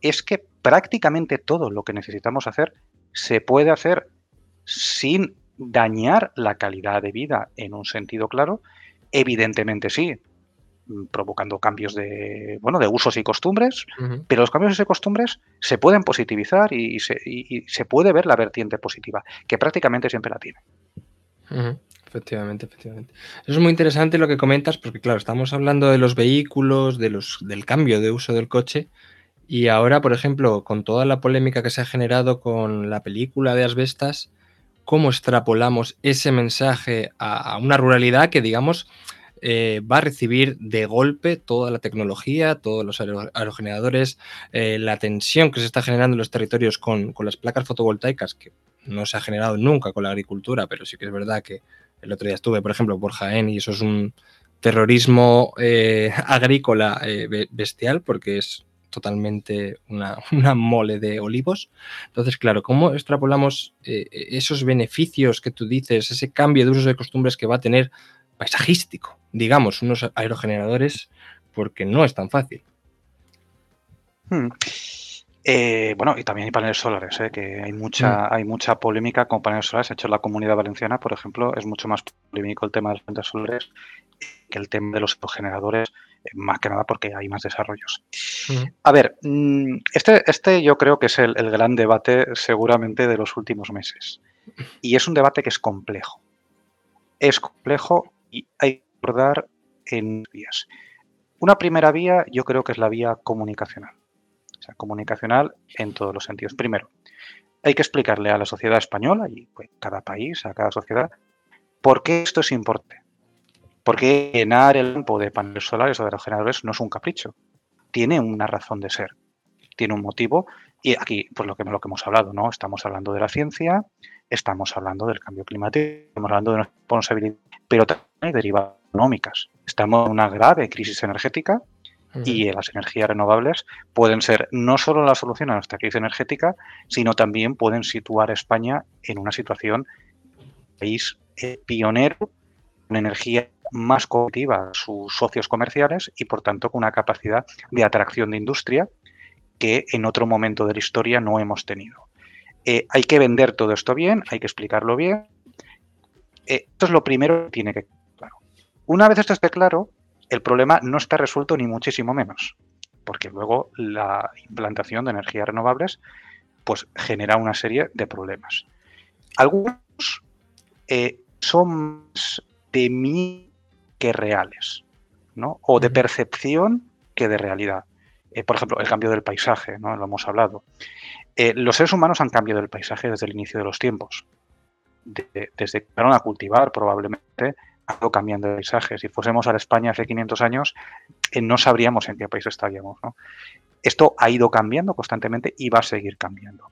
[SPEAKER 4] es que prácticamente todo lo que necesitamos hacer se puede hacer sin dañar la calidad de vida en un sentido claro. Evidentemente sí, provocando cambios de, bueno, de usos y costumbres, pero los cambios de costumbres se pueden positivizar y, se, puede ver la vertiente positiva, que prácticamente siempre la tiene.
[SPEAKER 3] Efectivamente, efectivamente. Eso es muy interesante lo que comentas, porque claro, estamos hablando de los vehículos, de los, del cambio de uso del coche, y ahora, por ejemplo, con toda la polémica que se ha generado con la película de Asbestas, ¿cómo extrapolamos ese mensaje a, una ruralidad que, digamos, eh, va a recibir de golpe toda la tecnología, todos los aerogeneradores, eh, la tensión que se está generando en los territorios con, con las placas fotovoltaicas, que no se ha generado nunca con la agricultura, pero sí que es verdad que el otro día estuve, por ejemplo, por Jaén y eso es un terrorismo eh, [laughs] agrícola eh, bestial porque es totalmente [laughs] una, mole de olivos. Entonces, claro, ¿cómo extrapolamos eh, esos beneficios que tú dices, ese cambio de usos de costumbres que va a tener paisajístico, digamos, unos aerogeneradores, porque no es tan fácil?
[SPEAKER 4] Hmm. Eh, bueno, y también hay paneles solares, ¿eh? que hay mucha, mm. hay mucha polémica con paneles solares. De hecho, en la comunidad valenciana, por ejemplo, es mucho más polémico el tema de los paneles solares. que el tema de los generadores, eh, más que nada porque hay más desarrollos. A ver, mm, este, este yo creo que es el, gran debate seguramente de los últimos meses. Y es un debate que es complejo. Es complejo y hay que abordar en vías. Una primera vía yo creo que es la vía comunicacional. Comunicacional en todos los sentidos. Primero, hay que explicarle a la sociedad española y pues, cada país, a cada sociedad, por qué esto es importante. Porque llenar el campo de paneles solares o de aerogeneradores no es un capricho. Tiene una razón de ser. Tiene un motivo. Y aquí, pues lo que, hemos hablado, ¿no? Estamos hablando de la ciencia, estamos hablando del cambio climático, estamos hablando de nuestra responsabilidad, pero también hay derivadas económicas. Estamos en una grave crisis energética y las energías renovables pueden ser no solo la solución a nuestra crisis energética, sino también pueden situar a España en una situación país eh, pionero, con energía más competitiva a sus socios comerciales y por tanto con una capacidad de atracción de industria que en otro momento de la historia no hemos tenido. Eh, hay que vender todo esto bien, hay que explicarlo bien. Eh, esto es lo primero que tiene que claro. Una vez esto esté claro, el problema no está resuelto ni muchísimo menos, porque luego la implantación de energías renovables pues genera una serie de problemas. Algunos eh, son más de mí que reales, ¿no? O de percepción que de realidad. Eh, por ejemplo, el cambio del paisaje, ¿no? Lo hemos hablado. Eh, los seres humanos han cambiado el paisaje desde el inicio de los tiempos. desde que empezaron a cultivar, probablemente, ido cambiando el paisaje. Si fuésemos a la España hace 500 años, eh, no sabríamos en qué país estaríamos. Esto ha ido cambiando constantemente y va a seguir cambiando.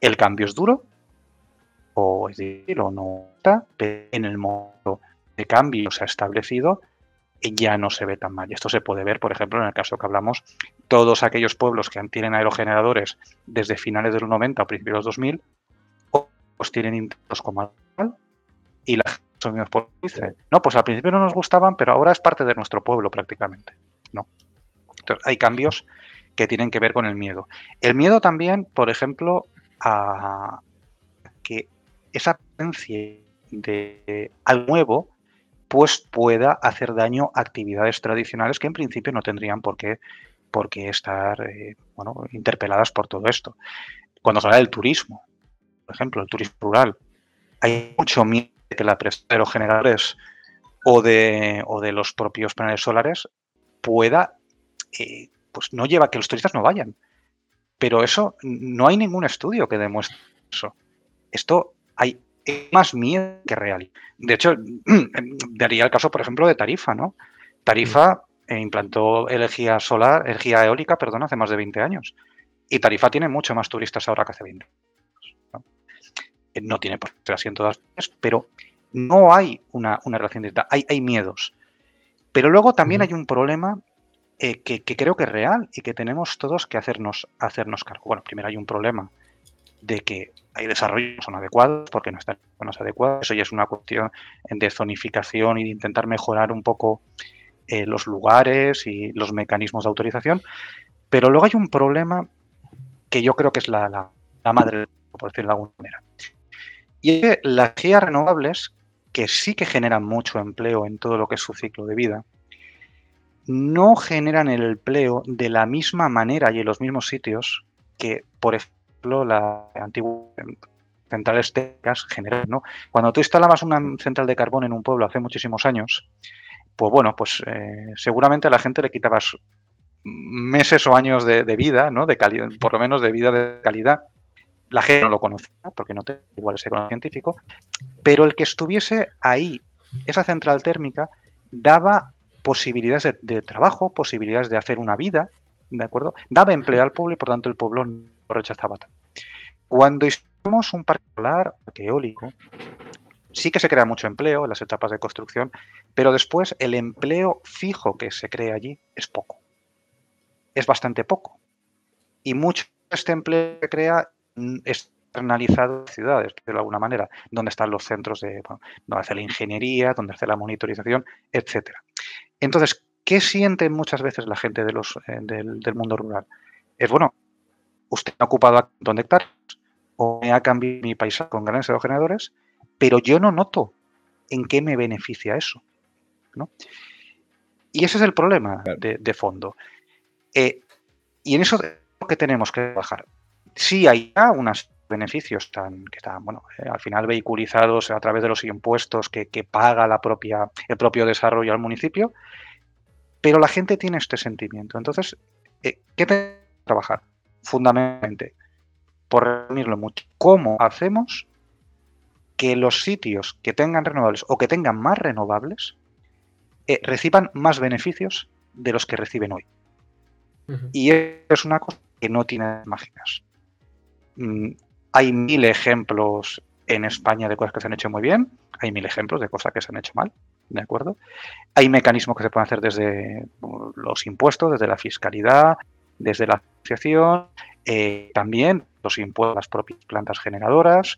[SPEAKER 4] El cambio es duro, o es decir, o no está, pero en el modo de cambio se ha establecido ya no se ve tan mal. Esto se puede ver, por ejemplo, en el caso que hablamos, todos aquellos pueblos que tienen aerogeneradores desde finales de los 90 o principios de los 2000, pues tienen intentos como y la no, pues al principio no nos gustaban, pero ahora es parte de nuestro pueblo prácticamente. No. Entonces, hay cambios que tienen que ver con el miedo. El miedo también, por ejemplo, a que esa presencia de al nuevo pues pueda hacer daño a actividades tradicionales que en principio no tendrían por qué, por qué estar eh, bueno, interpeladas por todo esto. Cuando se habla del turismo, por ejemplo, el turismo rural, hay mucho miedo que la presión de los generadores o de, o de los propios paneles solares pueda, eh, pues no lleva a que los turistas no vayan. Pero eso, no hay ningún estudio que demuestre eso. Esto hay más miedo que real. De hecho, [clears throat] daría el caso, por ejemplo, de Tarifa, ¿no? Tarifa eh, implantó energía solar, energía eólica, perdón, hace más de 20 años. Y Tarifa tiene mucho más turistas ahora que hace 20 años no tiene por qué ser así en todas pero no hay una, relación directa, hay, hay, miedos. Pero luego también hay un problema eh, que, creo que es real y que tenemos todos que hacernos, hacernos cargo. Bueno, primero hay un problema de que hay desarrollos no son adecuados porque no están en zonas adecuadas. Eso ya es una cuestión de zonificación y de intentar mejorar un poco eh, los lugares y los mecanismos de autorización. Pero luego hay un problema que yo creo que es la, la, la madre, por decirlo de alguna manera. Y es que las energías renovables, que sí que generan mucho empleo en todo lo que es su ciclo de vida, no generan el empleo de la misma manera y en los mismos sitios que, por ejemplo, la antigua centrales térmicas generan. ¿no? Cuando tú instalabas una central de carbón en un pueblo hace muchísimos años, pues bueno, pues eh, seguramente a la gente le quitabas meses o años de, de vida, ¿no? De calidad, por lo menos de vida de calidad, la gente no lo conocía porque no tiene igual ese conocimiento científico, pero el que estuviese ahí, esa central térmica, daba posibilidades de, trabajo, posibilidades de hacer una vida, ¿de acuerdo? Daba empleo al pueblo y por tanto el pueblo no rechazaba. Cuando hicimos un parque solar, eólico, sí que se crea mucho empleo en las etapas de construcción, pero después el empleo fijo que se crea allí es poco. Es bastante poco. Y mucho de este empleo que crea externalizado en ciudades, de alguna manera, donde están los centros de, donde hace la ingeniería, donde hace la monitorización, etcétera. Entonces, ¿qué siente muchas veces la gente de los, eh, del, mundo rural? Es bueno, usted ha ocupado donde hectáreas o me ha cambiado mi paisaje con grandes aerogeneradores, pero yo no noto en qué me beneficia eso. Y ese es el problema de, fondo. Eh, y en eso es lo que tenemos que trabajar. Sí hay unos beneficios tan, que están, bueno, eh, al final vehiculizados a través de los impuestos que, paga la propia, el propio desarrollo al municipio, pero la gente tiene este sentimiento. Entonces, eh, ¿qué tenemos que trabajar? Fundamentalmente, por reunirlo mucho, ¿cómo hacemos que los sitios que tengan renovables o que tengan más renovables eh, reciban más beneficios de los que reciben hoy. Y es una cosa que no tiene mágicas. Mm, hay mil ejemplos en España de cosas que se han hecho muy bien, hay mil ejemplos de cosas que se han hecho mal, ¿de acuerdo? Hay mecanismos que se pueden hacer desde los impuestos, desde la fiscalidad, desde la asociación, eh, también los impuestos a las propias plantas generadoras,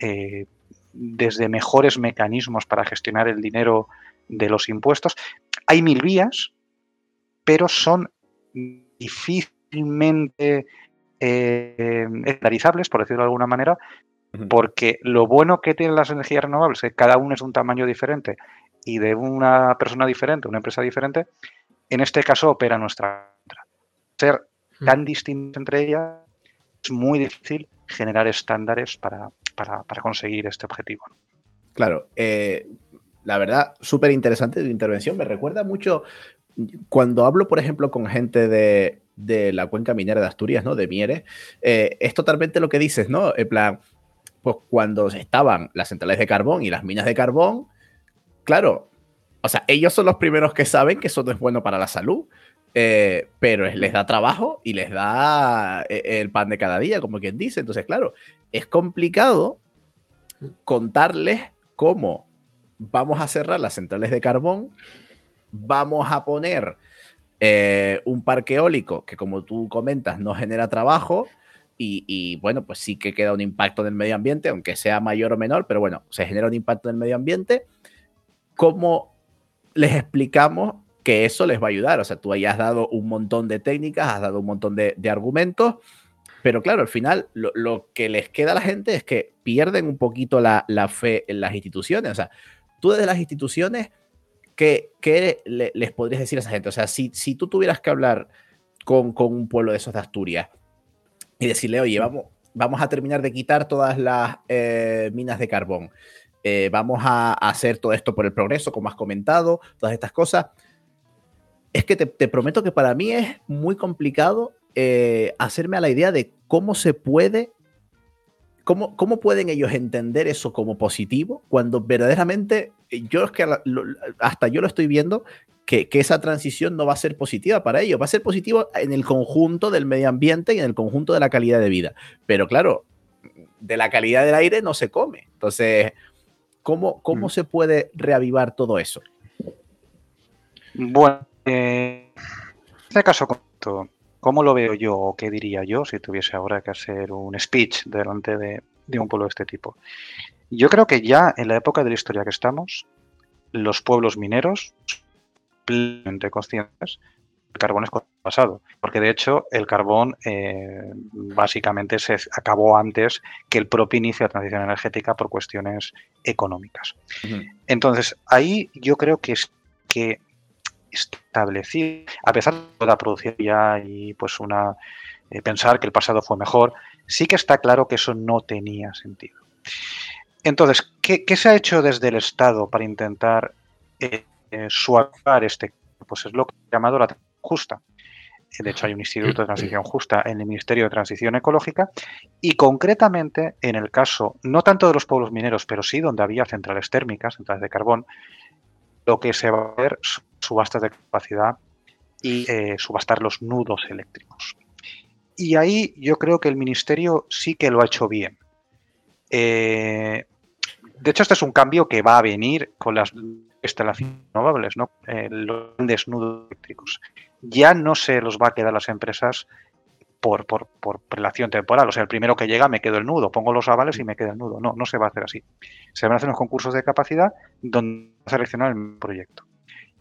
[SPEAKER 4] eh, desde mejores mecanismos para gestionar el dinero de los impuestos. Hay mil vías, pero son difícilmente eh, por decirlo de alguna manera, porque lo bueno que tienen las energías renovables es que cada uno es de un tamaño diferente y de una persona diferente, una empresa diferente, en este caso opera nuestra Ser tan distintos entre ellas es muy difícil generar estándares para, conseguir este objetivo.
[SPEAKER 2] Claro, eh, la verdad, súper interesante tu intervención. Me recuerda mucho cuando hablo, por ejemplo, con gente de, la cuenca minera de Asturias, ¿no? De Mieres, eh, es totalmente lo que dices, ¿no? En plan, pues cuando estaban las centrales de carbón y las minas de carbón, claro, o sea, ellos son los primeros que saben que eso no es bueno para la salud, eh, pero les da trabajo y les da eh, el pan de cada día, como quien dice. Entonces, claro, es complicado contarles cómo vamos a cerrar las centrales de carbón, vamos a poner eh, un parque eólico que, como tú comentas, no genera trabajo. Y, bueno, pues sí que queda un impacto en el medio ambiente, aunque sea mayor o menor, pero bueno, se genera un impacto en el medio ambiente. ¿Cómo les explicamos que eso les va a ayudar? O sea, tú hayas dado un montón de técnicas, has dado un montón de, argumentos, pero claro, al final lo, que les queda a la gente es que pierden un poquito la, la fe en las instituciones. O sea, tú desde las instituciones, ¿qué, les podrías decir a esa gente? O sea, si, si tú tuvieras que hablar con, un pueblo de esos de Asturias y decirle, oye, vamos, vamos a terminar de quitar todas las eh, minas de carbón, eh, vamos a, hacer todo esto por el progreso, como has comentado, todas estas cosas. Es que te, prometo que para mí es muy complicado eh, hacerme a la idea de cómo se puede ¿Cómo, pueden ellos entender eso como positivo cuando verdaderamente yo es que hasta yo lo estoy viendo que, esa transición no va a ser positiva para ellos, va a ser positivo en el conjunto del medio ambiente y en el conjunto de la calidad de vida. Pero claro, de la calidad del aire no se come. Entonces, ¿cómo, cómo mm. se puede reavivar todo eso?
[SPEAKER 4] Bueno, eh, en este caso, ¿Cómo lo veo yo o qué diría yo si tuviese ahora que hacer un speech delante de, un pueblo de este tipo? Yo creo que ya en la época de la historia que estamos, los pueblos mineros plenamente conscientes el carbón es pasado, porque de hecho el carbón eh, básicamente se acabó antes que el propio inicio de la transición energética por cuestiones económicas. Entonces, ahí yo creo que es que establecido, a pesar de la producción ya y pues una eh, pensar que el pasado fue mejor, sí que está claro que eso no tenía sentido. Entonces, ¿qué, se ha hecho desde el Estado para intentar eh, eh, suavizar este? Pues es lo que he llamado la justa. De hecho, hay un Instituto de Transición Justa en el Ministerio de Transición Ecológica y concretamente en el caso, no tanto de los pueblos mineros, pero sí donde había centrales térmicas, centrales de carbón, lo que se va a ver subastas de capacidad y eh, subastar los nudos eléctricos. Y ahí yo creo que el Ministerio sí que lo ha hecho bien. Eh, de hecho, este es un cambio que va a venir con las instalaciones renovables, ¿no? Eh, los grandes nudos eléctricos. Ya no se los va a quedar las empresas por, por, relación temporal. O sea, el primero que llega me quedo el nudo, pongo los avales y me queda el nudo. No, no se va a hacer así. Se van a hacer unos concursos de capacidad donde va a seleccionar el proyecto.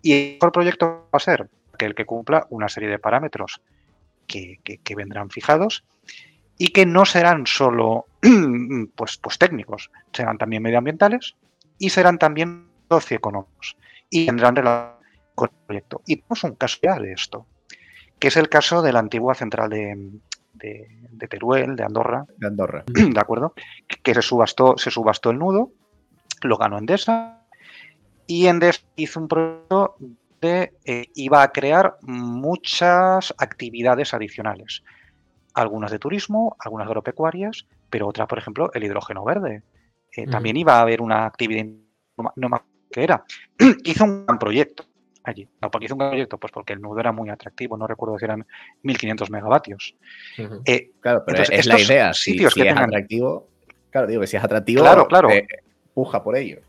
[SPEAKER 4] Y el mejor proyecto va a ser aquel que cumpla una serie de parámetros que, vendrán fijados y que no serán solo [clears throat] pues, pues técnicos, serán también medioambientales y serán también socioeconómicos y tendrán relación con el proyecto. Y tenemos un caso ya de esto, que es el caso de la antigua central de, de, Teruel, de Andorra.
[SPEAKER 2] De Andorra. [clears throat]
[SPEAKER 4] ¿De acuerdo? Que se subastó, se subastó el nudo, lo ganó Endesa, y Endesa hizo un proyecto de eh, iba a crear muchas actividades adicionales. Algunas de turismo, algunas agropecuarias, pero otras, por ejemplo, el hidrógeno verde. Eh, también iba a haber una actividad, no más que era. [clears throat] hizo un gran proyecto allí. No, porque hizo un gran proyecto, pues porque el nudo era muy atractivo, no recuerdo si eran 1500 megavatios.
[SPEAKER 2] Eh, claro, pero es la idea. Sitios si, que es atractivo, claro, digo que si es atractivo,
[SPEAKER 4] claro, claro.
[SPEAKER 2] puja por ello.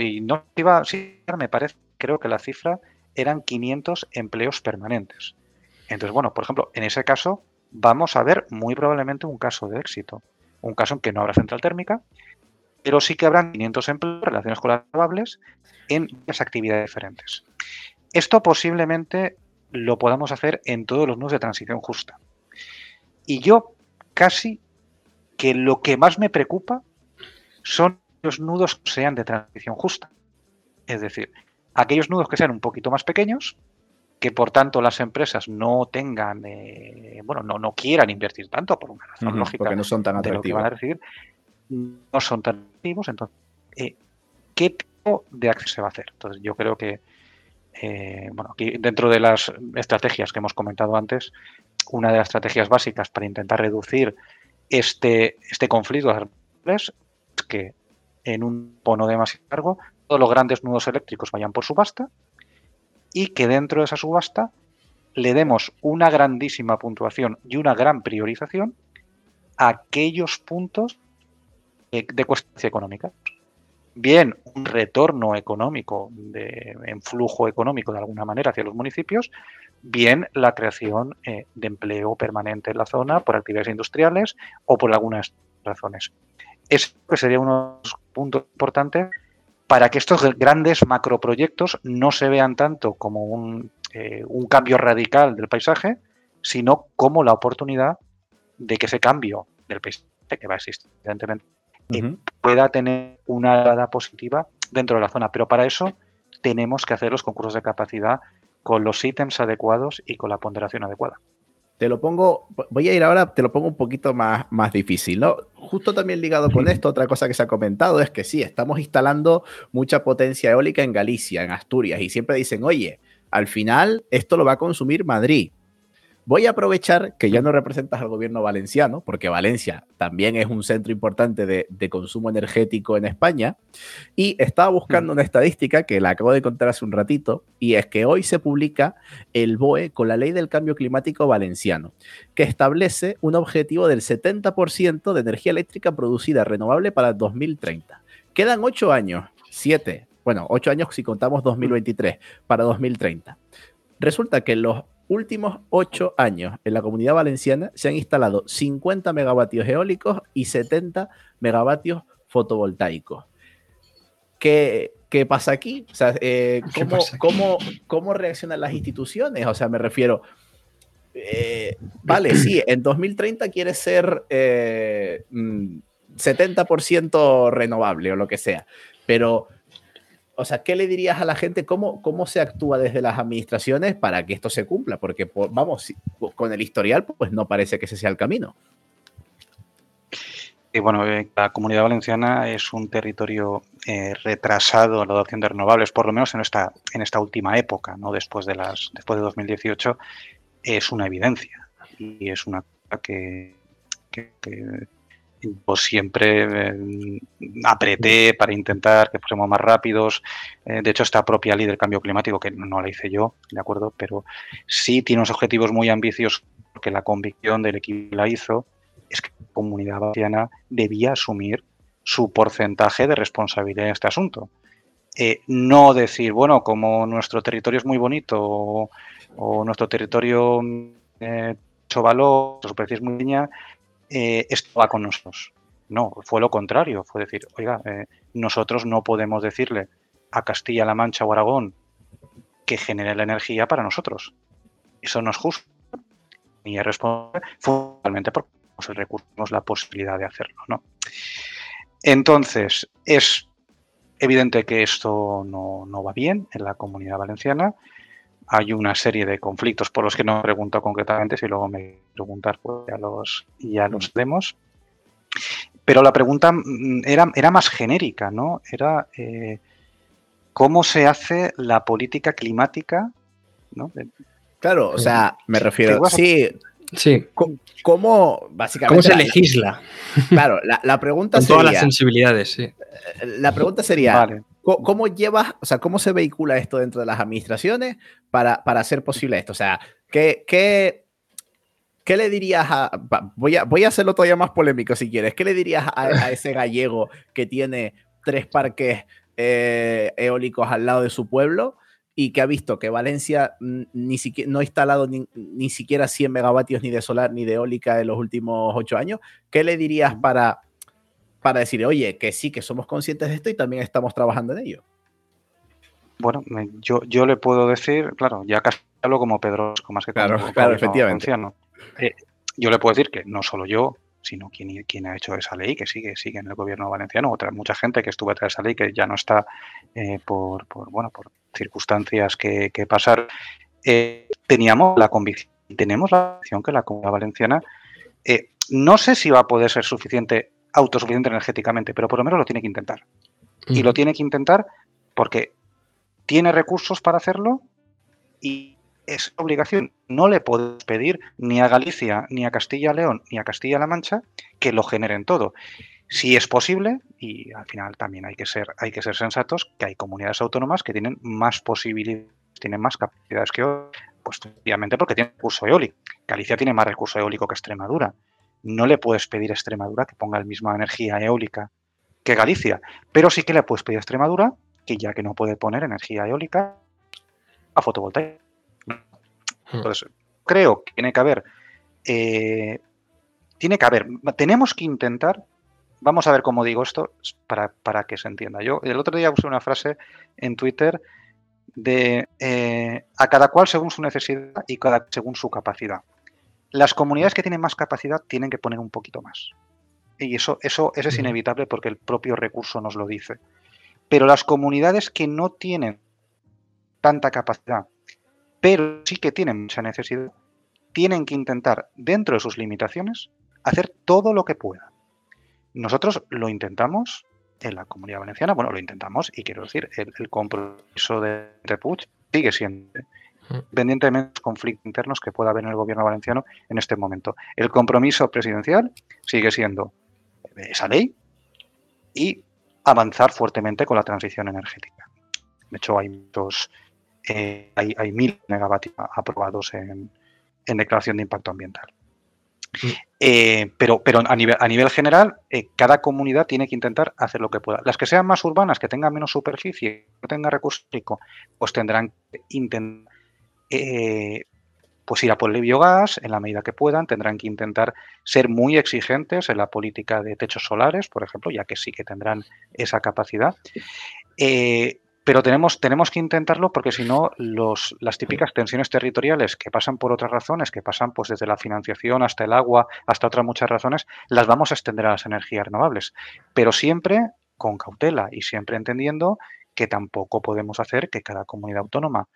[SPEAKER 4] y no iba, sí, me parece, creo que la cifra eran 500 empleos permanentes. Entonces, bueno, por ejemplo, en ese caso vamos a ver muy probablemente un caso de éxito. Un caso en que no habrá central térmica, pero sí que habrán 500 empleos, relaciones con en las actividades diferentes. Esto posiblemente lo podamos hacer en todos los nudos de transición justa. Y yo casi que lo que más me preocupa son los nudos que sean de transición justa. Es decir, aquellos nudos que sean un poquito más pequeños, que por tanto las empresas no tengan, eh, bueno, no, no quieran invertir tanto por una razón lógica.
[SPEAKER 2] Porque no son tan atractivos.
[SPEAKER 4] van a recibir, no son tan atractivos. Entonces, eh, ¿qué tipo de acceso se va a hacer? Entonces, yo creo que, eh, bueno, aquí dentro de las estrategias que hemos comentado antes, una de las estrategias básicas para intentar reducir este, este conflicto es que en un pono demasiado largo todos los grandes nudos eléctricos vayan por subasta y que dentro de esa subasta le demos una grandísima puntuación y una gran priorización a aquellos puntos de cuestión económica. Bien, un retorno económico de, en flujo económico de alguna manera hacia los municipios, bien la creación eh, de empleo permanente en la zona por actividades industriales o por algunas razones. Eso sería uno de los puntos importantes para que estos grandes macroproyectos no se vean tanto como un, eh, un cambio radical del paisaje, sino como la oportunidad de que ese cambio del paisaje, que va a existir, evidentemente, eh, pueda tener una dada positiva dentro de la zona. Pero para eso tenemos que hacer los concursos de capacidad con los ítems adecuados y con la ponderación adecuada.
[SPEAKER 2] Te lo pongo, voy a ir ahora, te lo pongo un poquito más, más difícil, ¿no? Justo también ligado con esto, otra cosa que se ha comentado es que sí, estamos instalando mucha potencia eólica en Galicia, en Asturias, y siempre dicen, oye, al final esto lo va a consumir Madrid. Voy a aprovechar que ya no representas al gobierno valenciano, porque Valencia también es un centro importante de, consumo energético en España, y estaba buscando una estadística que la acabo de contar hace un ratito, y es que hoy se publica el BOE con la ley del cambio climático valenciano, que establece un objetivo del 70% de energía eléctrica producida renovable para 2030. Quedan ocho años, siete, bueno, ocho años si contamos 2023, para 2030. Resulta que los últimos ocho años en la comunidad valenciana se han instalado 50 megavatios eólicos y 70 megavatios fotovoltaicos. ¿Qué, qué pasa aquí? O sea, eh, ¿cómo, Cómo, reaccionan las instituciones? O sea, me refiero, eh, vale, sí, [clears throat] en 2030 quiere ser 70% mm, renovable o lo que sea, pero o sea, ¿qué le dirías a la gente? ¿Cómo, cómo se actúa desde las administraciones para que esto se cumpla? Porque, vamos, con el historial, pues no parece que ese sea el camino.
[SPEAKER 4] Y bueno, eh, la comunidad valenciana es un territorio eh, retrasado en la adopción de renovables, por lo menos en esta, en esta última época, ¿no? Después de las, después de 2018, es una evidencia. Y es una cosa que pues siempre eh, apreté para intentar que fuésemos más rápidos. Eh, de hecho, esta propia ley del cambio climático, que no la hice yo, ¿de acuerdo? Pero sí tiene unos objetivos muy ambiciosos, porque la convicción del equipo la hizo es que la comunidad valenciana debía asumir su porcentaje de responsabilidad en este asunto. Eh, no decir, bueno, como nuestro territorio es muy bonito o, nuestro territorio eh, hecho valor, su superficie es muy pequeña, eh, esto va con nosotros. No, fue lo contrario. Fue decir, oiga, eh, nosotros no podemos decirle a Castilla-La Mancha o Aragón que genere la energía para nosotros. Eso no es justo ni es responsable, fundamentalmente porque el recurso la posibilidad de hacerlo. ¿no? Entonces, es evidente que esto no, no, va bien en la comunidad valenciana. Hay una serie de conflictos por los que no me pregunto concretamente, si luego me preguntar, pues ya los, ya los vemos. Pero la pregunta mm, era, era más genérica, ¿no? Era eh, cómo se hace la política climática, ¿no?
[SPEAKER 2] Claro, o sea, me refiero, sí,
[SPEAKER 3] Sí.
[SPEAKER 2] ¿Cómo, básicamente,
[SPEAKER 3] ¿Cómo se legisla?
[SPEAKER 2] claro, la, la pregunta
[SPEAKER 3] Con
[SPEAKER 2] sería.
[SPEAKER 3] todas las sensibilidades, sí.
[SPEAKER 2] La pregunta sería:
[SPEAKER 4] Vale.
[SPEAKER 2] ¿Cómo, cómo llevas, o sea, cómo se vehicula esto dentro de las administraciones para, para hacer posible esto? O sea, ¿qué, qué, qué le dirías a. Voy a, voy a hacerlo todavía más polémico si quieres. ¿Qué le dirías a, a ese gallego que tiene tres parques eh, eólicos al lado de su pueblo? y que ha visto que Valencia ni siquiera, no ha instalado ni, ni, siquiera 100 megavatios ni de solar ni de eólica en los últimos ocho años, ¿qué le dirías para, para decir, oye, que sí, que somos conscientes de esto y también estamos trabajando en ello?
[SPEAKER 4] Bueno, yo, yo le puedo decir, claro, ya casi hablo como Pedrosco, más que
[SPEAKER 2] claro,
[SPEAKER 4] como
[SPEAKER 2] claro, efectivamente.
[SPEAKER 4] Eh, yo le puedo decir que no solo yo, sino quien, quien, ha hecho esa ley, que sigue, sigue en el gobierno valenciano, otra mucha gente que estuvo detrás de esa ley, que ya no está eh, por, por, bueno, por circunstancias que, que pasar, eh, teníamos la convicción, tenemos la convicción que la comunidad valenciana, no sé si va a poder ser suficiente, autosuficiente energéticamente, pero por lo menos lo tiene que intentar. Mm. Y lo tiene que intentar porque tiene recursos para hacerlo y es obligación. No le podemos pedir ni a Galicia, ni a Castilla-León, ni a Castilla-La Mancha que lo generen todo. Si es posible, y al final también hay que ser, hay que ser sensatos, que hay comunidades autónomas que tienen más posibilidades, tienen más capacidades que otras, pues obviamente porque tienen recurso eólico. Galicia tiene más recurso eólico que Extremadura. No le puedes pedir a Extremadura que ponga la misma energía eólica que Galicia, pero sí que le puedes pedir a Extremadura que ya que no puede poner energía eólica a fotovoltaica. Entonces, creo que tiene que haber, eh, tiene que haber, tenemos que intentar, vamos a ver cómo digo esto para, para, que se entienda. Yo el otro día usé una frase en Twitter de eh, a cada cual según su necesidad y cada según su capacidad. Las comunidades que tienen más capacidad tienen que poner un poquito más. Y eso, eso, eso es inevitable porque el propio recurso nos lo dice. Pero las comunidades que no tienen tanta capacidad pero sí que tienen mucha necesidad, tienen que intentar, dentro de sus limitaciones, hacer todo lo que puedan. Nosotros lo intentamos en la comunidad valenciana, bueno, lo intentamos y quiero decir, el, el compromiso de, de Puig sigue siendo, independientemente de los conflictos internos que pueda haber en el gobierno valenciano en este momento. El compromiso presidencial sigue siendo esa ley y avanzar fuertemente con la transición energética. De hecho, hay muchos eh, hay, hay, mil megavatios aprobados en, en, declaración de impacto ambiental. Mm. Eh, pero pero a, nivel, a nivel general, eh, cada comunidad tiene que intentar hacer lo que pueda. Las que sean más urbanas, que tengan menos superficie, que no tengan recursos pues tendrán que intentar eh, pues ir a por el biogás en la medida que puedan, tendrán que intentar ser muy exigentes en la política de techos solares, por ejemplo, ya que sí que tendrán esa capacidad. Eh, pero tenemos, tenemos que intentarlo porque si no, las típicas tensiones territoriales que pasan por otras razones, que pasan pues desde la financiación hasta el agua, hasta otras muchas razones, las vamos a extender a las energías renovables. Pero siempre con cautela y siempre entendiendo que tampoco podemos hacer que cada comunidad autónoma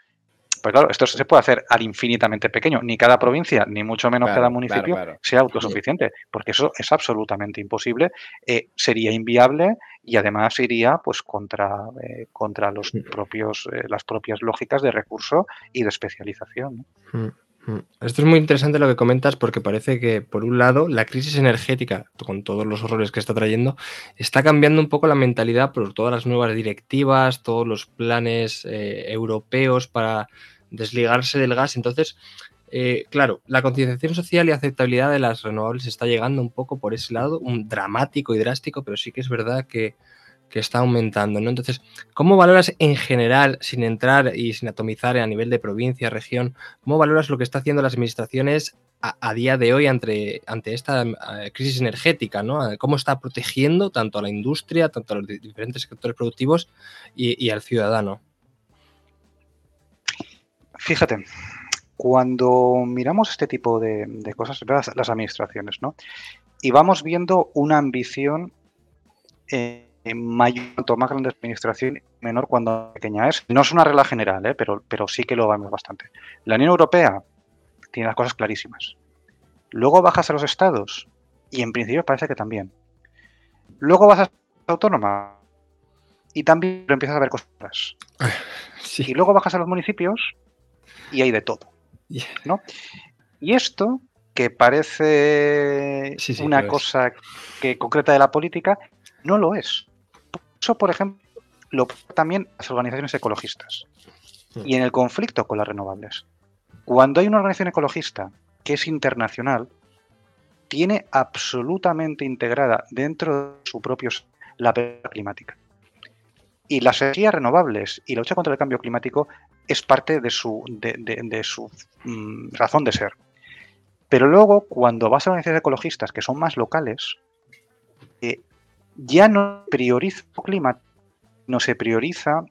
[SPEAKER 4] pues claro, esto se puede hacer al infinitamente pequeño. Ni cada provincia, ni mucho menos claro, cada municipio claro, claro. sea autosuficiente, porque eso es absolutamente imposible. Eh, sería inviable y además iría pues contra, eh, contra los propios, eh, las propias lógicas de recurso y de especialización. ¿no?
[SPEAKER 3] Esto es muy interesante lo que comentas porque parece que, por un lado, la crisis energética, con todos los horrores que está trayendo, está cambiando un poco la mentalidad por todas las nuevas directivas, todos los planes eh, europeos para desligarse del gas. Entonces, eh, claro, la concienciación social y aceptabilidad de las renovables está llegando un poco por ese lado, un dramático y drástico, pero sí que es verdad que, que está aumentando, ¿no? Entonces, ¿cómo valoras en general, sin entrar y sin atomizar a nivel de provincia, región, cómo valoras lo que está haciendo las administraciones a, día de hoy ante, ante esta uh, crisis energética, ¿no? ¿Cómo está protegiendo tanto a la industria, tanto a los diferentes sectores productivos y, al ciudadano?
[SPEAKER 4] Fíjate, cuando miramos este tipo de, cosas, las, las, administraciones, ¿no? Y vamos viendo una ambición eh, mayor cuanto más grande la administración, menor cuando pequeña es. No es una regla general, ¿eh? pero, pero sí que lo vemos bastante. La Unión Europea tiene las cosas clarísimas. Luego bajas a los estados y en principio parece que también. Luego vas a la autónoma y también empiezas a ver cosas.
[SPEAKER 3] Sí.
[SPEAKER 4] Y luego bajas a los municipios y hay de todo. ¿no? Y esto, que parece
[SPEAKER 3] Sí, sí,
[SPEAKER 4] una
[SPEAKER 3] es.
[SPEAKER 4] cosa que concreta de la política, no lo es. Eso, por ejemplo, lo también las organizaciones ecologistas.
[SPEAKER 3] Hmm.
[SPEAKER 4] Y en el conflicto con las renovables. Cuando hay una organización ecologista que es internacional, tiene absolutamente integrada dentro de su propio la climática. Y las energías renovables y la lucha contra el cambio climático es parte de su, de, de- de su mm, razón de ser. Pero luego, cuando vas a organizaciones ecologistas que son más locales, eh, ya no prioriza el clima, no se prioriza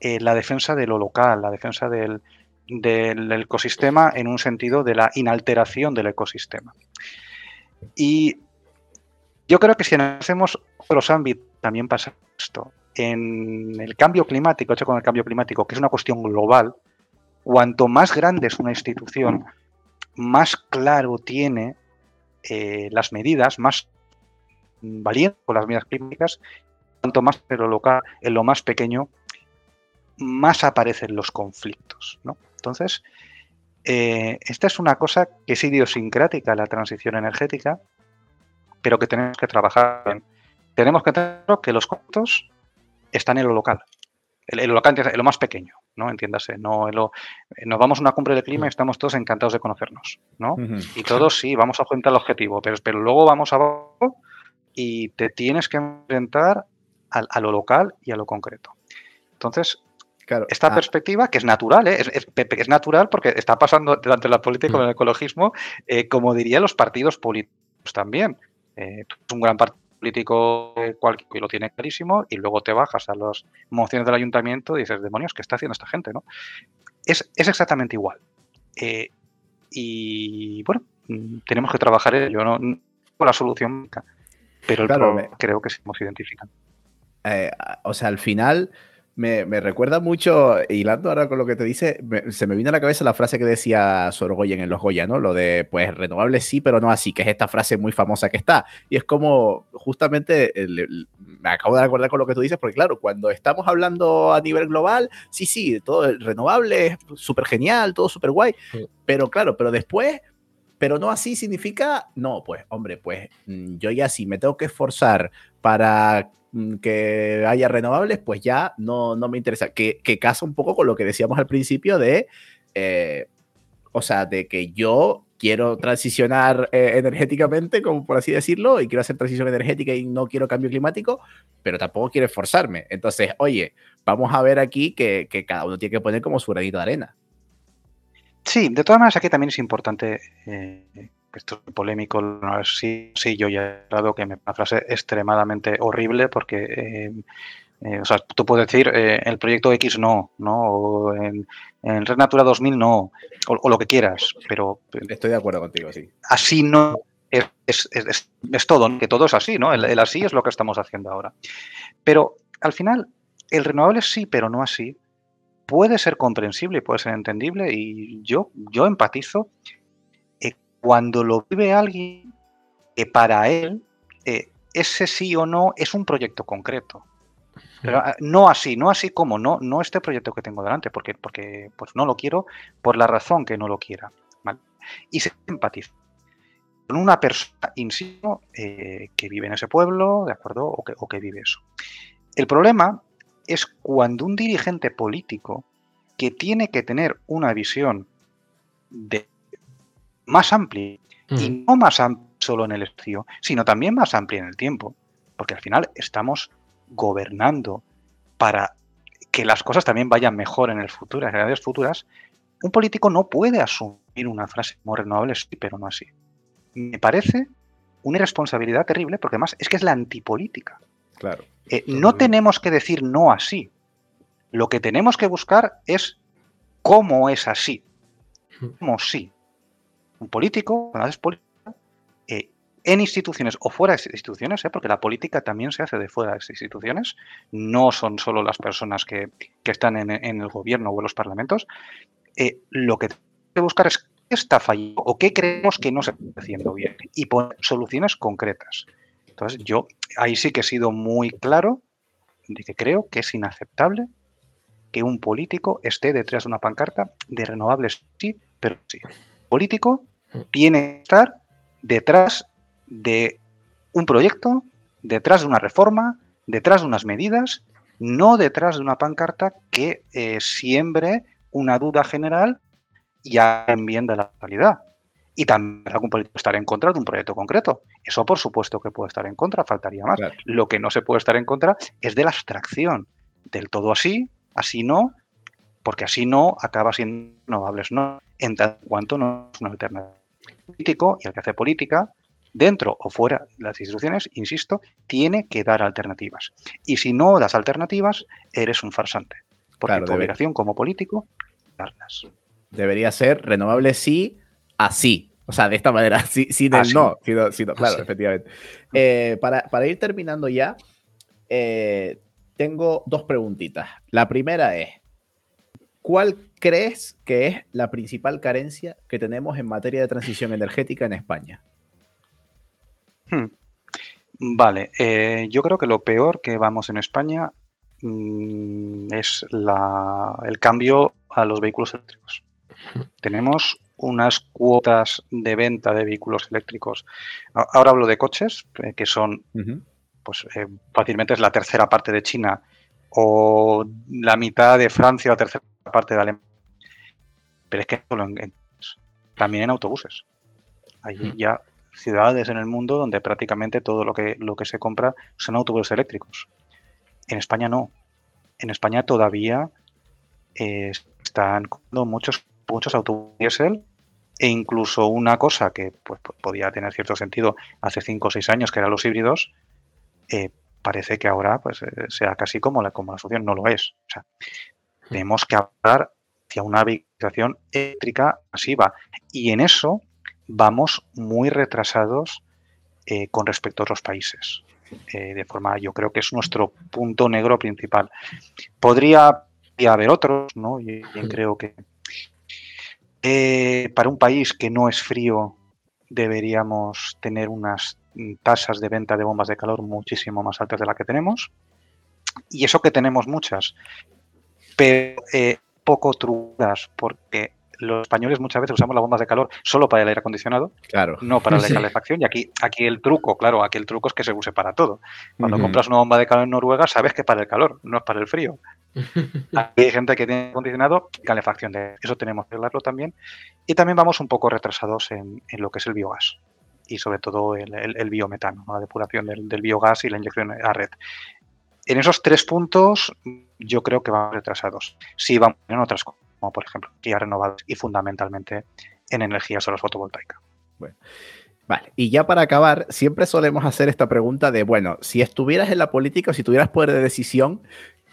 [SPEAKER 4] eh, la defensa de lo local, la defensa del, del ecosistema en un sentido de la inalteración del ecosistema. Y yo creo que si hacemos otros ámbitos también pasa esto. En el cambio climático, hecho con el cambio climático, que es una cuestión global, cuanto más grande es una institución, más claro tiene eh, las medidas, más valiente con las medidas climáticas, cuanto más en lo local, en lo más pequeño, más aparecen los conflictos. ¿no? Entonces, eh, esta es una cosa que es idiosincrática la transición energética, pero que tenemos que trabajar. en. Tenemos que tener que los conflictos están en lo local. En lo local, en lo más pequeño, ¿no? Entiéndase. No en lo- nos vamos a una cumbre de clima y estamos todos encantados de conocernos, ¿no? Y todos sí, vamos a juntar el objetivo, pero, pero luego vamos abajo y te tienes que enfrentar a, lo local y a lo concreto. Entonces,
[SPEAKER 2] Claro.
[SPEAKER 4] esta
[SPEAKER 2] Ah,
[SPEAKER 4] perspectiva, que es natural, ¿eh? es, es- es natural porque está pasando durante la política con el ecologismo, eh, como dirían los partidos políticos también. Eh, tú eres un gran partido político cual- que lo tiene clarísimo y luego te bajas a las mociones del ayuntamiento y dices, demonios, ¿qué está haciendo esta gente? ¿no? Es, es exactamente igual. Y bueno, mm, tenemos que trabajar en ello. No, tengo la solución, pero el
[SPEAKER 2] Claro, me-
[SPEAKER 4] creo que sí nos identifican.
[SPEAKER 2] eh, o sea, al final me, me recuerda mucho, hilando ahora con lo que te dice, me- se me vino a la cabeza la frase que decía Sorogoyen en los Goya, ¿no? Lo de, pues, renovables sí, pero no así, que es esta frase muy famosa que está. Y es como, justamente, el- el- me acabo de acordar con lo que tú dices, porque claro, cuando estamos hablando a nivel global, sí, sí, todo renovable es súper genial, todo súper guay,
[SPEAKER 3] Sí.
[SPEAKER 2] pero claro, pero después... Pero no así significa, no, pues, hombre, pues mm, yo ya sí me tengo que esforzar para mm, que haya renovables, pues ya no, no me interesa. Que, que casa un poco con lo que decíamos al principio de, eh, o sea, de que yo quiero transicionar eh, energéticamente, como por así decirlo, y quiero hacer transición energética y no quiero cambio climático, pero tampoco quiero esforzarme. Entonces, oye, vamos a ver aquí que, que cada uno tiene que poner como su granito de arena.
[SPEAKER 4] Sí, de todas maneras aquí también es importante, eh, que esto es polémico, no sí, sí, yo ya he hablado que me una frase extremadamente horrible porque, eh, eh, o sea, tú puedes decir eh, el proyecto X no, ¿no? O en, en Red Natura 2000 no, o, o lo que quieras, pero
[SPEAKER 2] Estoy de acuerdo contigo, sí.
[SPEAKER 4] así no es, es- es- es- es todo, ¿no? que todo es así, ¿no? El, el así es lo que estamos haciendo ahora. Pero al final, el renovable sí, pero no así, puede ser comprensible y puede ser entendible y yo, yo empatizo eh, cuando lo vive alguien que para él eh, ese sí o no es un proyecto concreto. Pero ah, no así, no así como, no, no este proyecto que tengo delante, porque, porque pues no lo quiero por la razón que no lo quiera. ¿vale? Y se empatiza con una persona, insisto, eh, que vive en ese pueblo, ¿de acuerdo? O que, o que vive eso. El problema es cuando un dirigente político que tiene que tener una visión de más amplia y no más amplia solo en el espacio, sino también más amplia en el tiempo, porque al final estamos gobernando para que las cosas también vayan mejor en el futuro, en generaciones futuras, un político no puede asumir una frase como renovable, sí, pero no así. Me parece una irresponsabilidad terrible, porque además es que es la antipolítica.
[SPEAKER 2] Claro.
[SPEAKER 4] Eh, no tenemos que decir no así. Lo que tenemos que buscar es cómo es así. Cómo sí. Un político, cuando haces política, eh, en instituciones o fuera de instituciones, ¿eh? porque la política también se hace de fuera de instituciones, no son solo las personas que, están en, el gobierno o en los parlamentos, eh, lo que tenemos que buscar es qué está fallando o qué creemos que no se está haciendo bien y poner soluciones concretas. Entonces, yo ahí sí que he sido muy claro de que creo que es inaceptable que un político esté detrás de una pancarta de renovables, sí, pero sí. político mm. tiene que estar detrás de un proyecto, detrás de una reforma, detrás de unas medidas, no detrás de una pancarta que eh, siembre una duda general y hagan bien de la realidad. Y también algún político estar en contra de un proyecto concreto. Eso por supuesto que puede estar en contra, faltaría más. Lo que no se puede estar en contra es de la abstracción. Del todo así, así no, porque así no acaba siendo renovables no, en tanto cuanto no es una alternativa. político y el que hace política dentro o fuera de las instituciones, insisto, tiene que dar alternativas. Y si no das alternativas, eres un farsante. Porque tu obligación como político, darlas.
[SPEAKER 2] Debería ser renovable sí, así. O sea, de esta manera, [laughs] sí, sin el no, claro, efectivamente. Eh, para, ir terminando ya, eh, tengo dos preguntitas. La primera es, ¿cuál crees que es la principal carencia que tenemos en materia de transición energética en España?
[SPEAKER 4] Hmm. Vale, eh, yo creo que lo peor que vamos en España mm, es el cambio a los vehículos eléctricos. Tenemos unas cuotas de venta de vehículos eléctricos. Ahora hablo de coches, eh, que son, pues eh, fácilmente es la tercera parte de China o la mitad de Francia o la tercera parte de Alemania. Pero es que también en autobuses. Allí ya ciudades en el mundo donde prácticamente todo lo que, lo que se compra son autobuses eléctricos. En España no. En España todavía eh, están comprando muchos, muchos autobuses diésel e incluso una cosa que pues, podía tener cierto sentido hace 5 o 6 años, que eran los híbridos, eh, parece que ahora pues, eh, sea casi como la, como la solución, no lo es. O sea, tenemos que hablar hacia una vehiculación eléctrica masiva y en eso vamos muy retrasados eh, con respecto a otros países. De forma, yo creo que es nuestro punto negro principal. Podría, haber otros, ¿no? Y, creo que eh, para un país que no es frío deberíamos tener unas tasas de venta de bombas de calor muchísimo más altas de las que tenemos. Y eso que tenemos muchas, pero poco trudas, porque los españoles muchas veces usamos las bombas de calor solo para el aire acondicionado,
[SPEAKER 2] claro.
[SPEAKER 4] no para la [laughs] calefacción. Y aquí, aquí el truco, claro, aquí el truco es que se use para todo. Cuando compras una bomba de calor en Noruega, sabes que para el calor, no es para el frío. Aquí [laughs] hay gente que tiene acondicionado calefacción. De eso tenemos que hablarlo también. Y también vamos un poco retrasados en, lo que es el biogás y sobre todo el, biometano, la depuración del, biogás y la inyección a red. En esos tres puntos yo creo que vamos retrasados. Sí, vamos en otras cosas como por ejemplo energías renovables y fundamentalmente en energía solar fotovoltaica.
[SPEAKER 2] Bueno. Vale, y ya para acabar, siempre solemos hacer esta pregunta de, bueno, si estuvieras en la política o si tuvieras poder de decisión,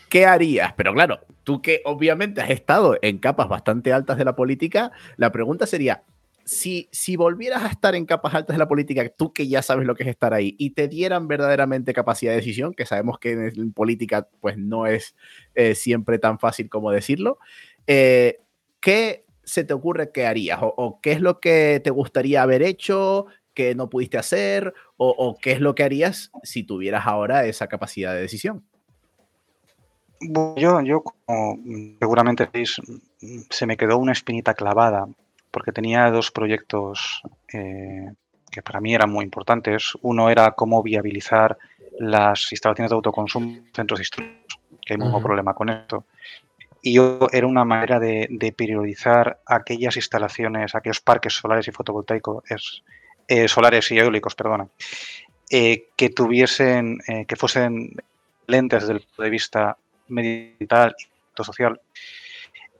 [SPEAKER 2] ¿qué harías? Pero claro, tú que obviamente has estado en capas bastante altas de la política, la pregunta sería, si, si volvieras a estar en capas altas de la política, tú que ya sabes lo que es estar ahí, y te dieran verdaderamente capacidad de decisión, que sabemos que en, política pues no es eh, siempre tan fácil como decirlo, eh, ¿qué se te ocurre que harías? O, qué es lo que te gustaría haber hecho que no pudiste hacer? O, qué es lo que harías si tuvieras ahora esa capacidad de decisión?
[SPEAKER 4] Yo, yo como seguramente se me quedó una espinita clavada porque tenía dos proyectos eh, que para mí eran muy importantes. Uno era cómo viabilizar las instalaciones de autoconsumo en centros históricos, que hay un problema con esto y era una manera de, de, periodizar aquellas instalaciones, aquellos parques solares y fotovoltaicos, eh, solares y eólicos, perdona, eh, que tuviesen, eh, que fuesen lentes desde el punto de vista medioambiental y social.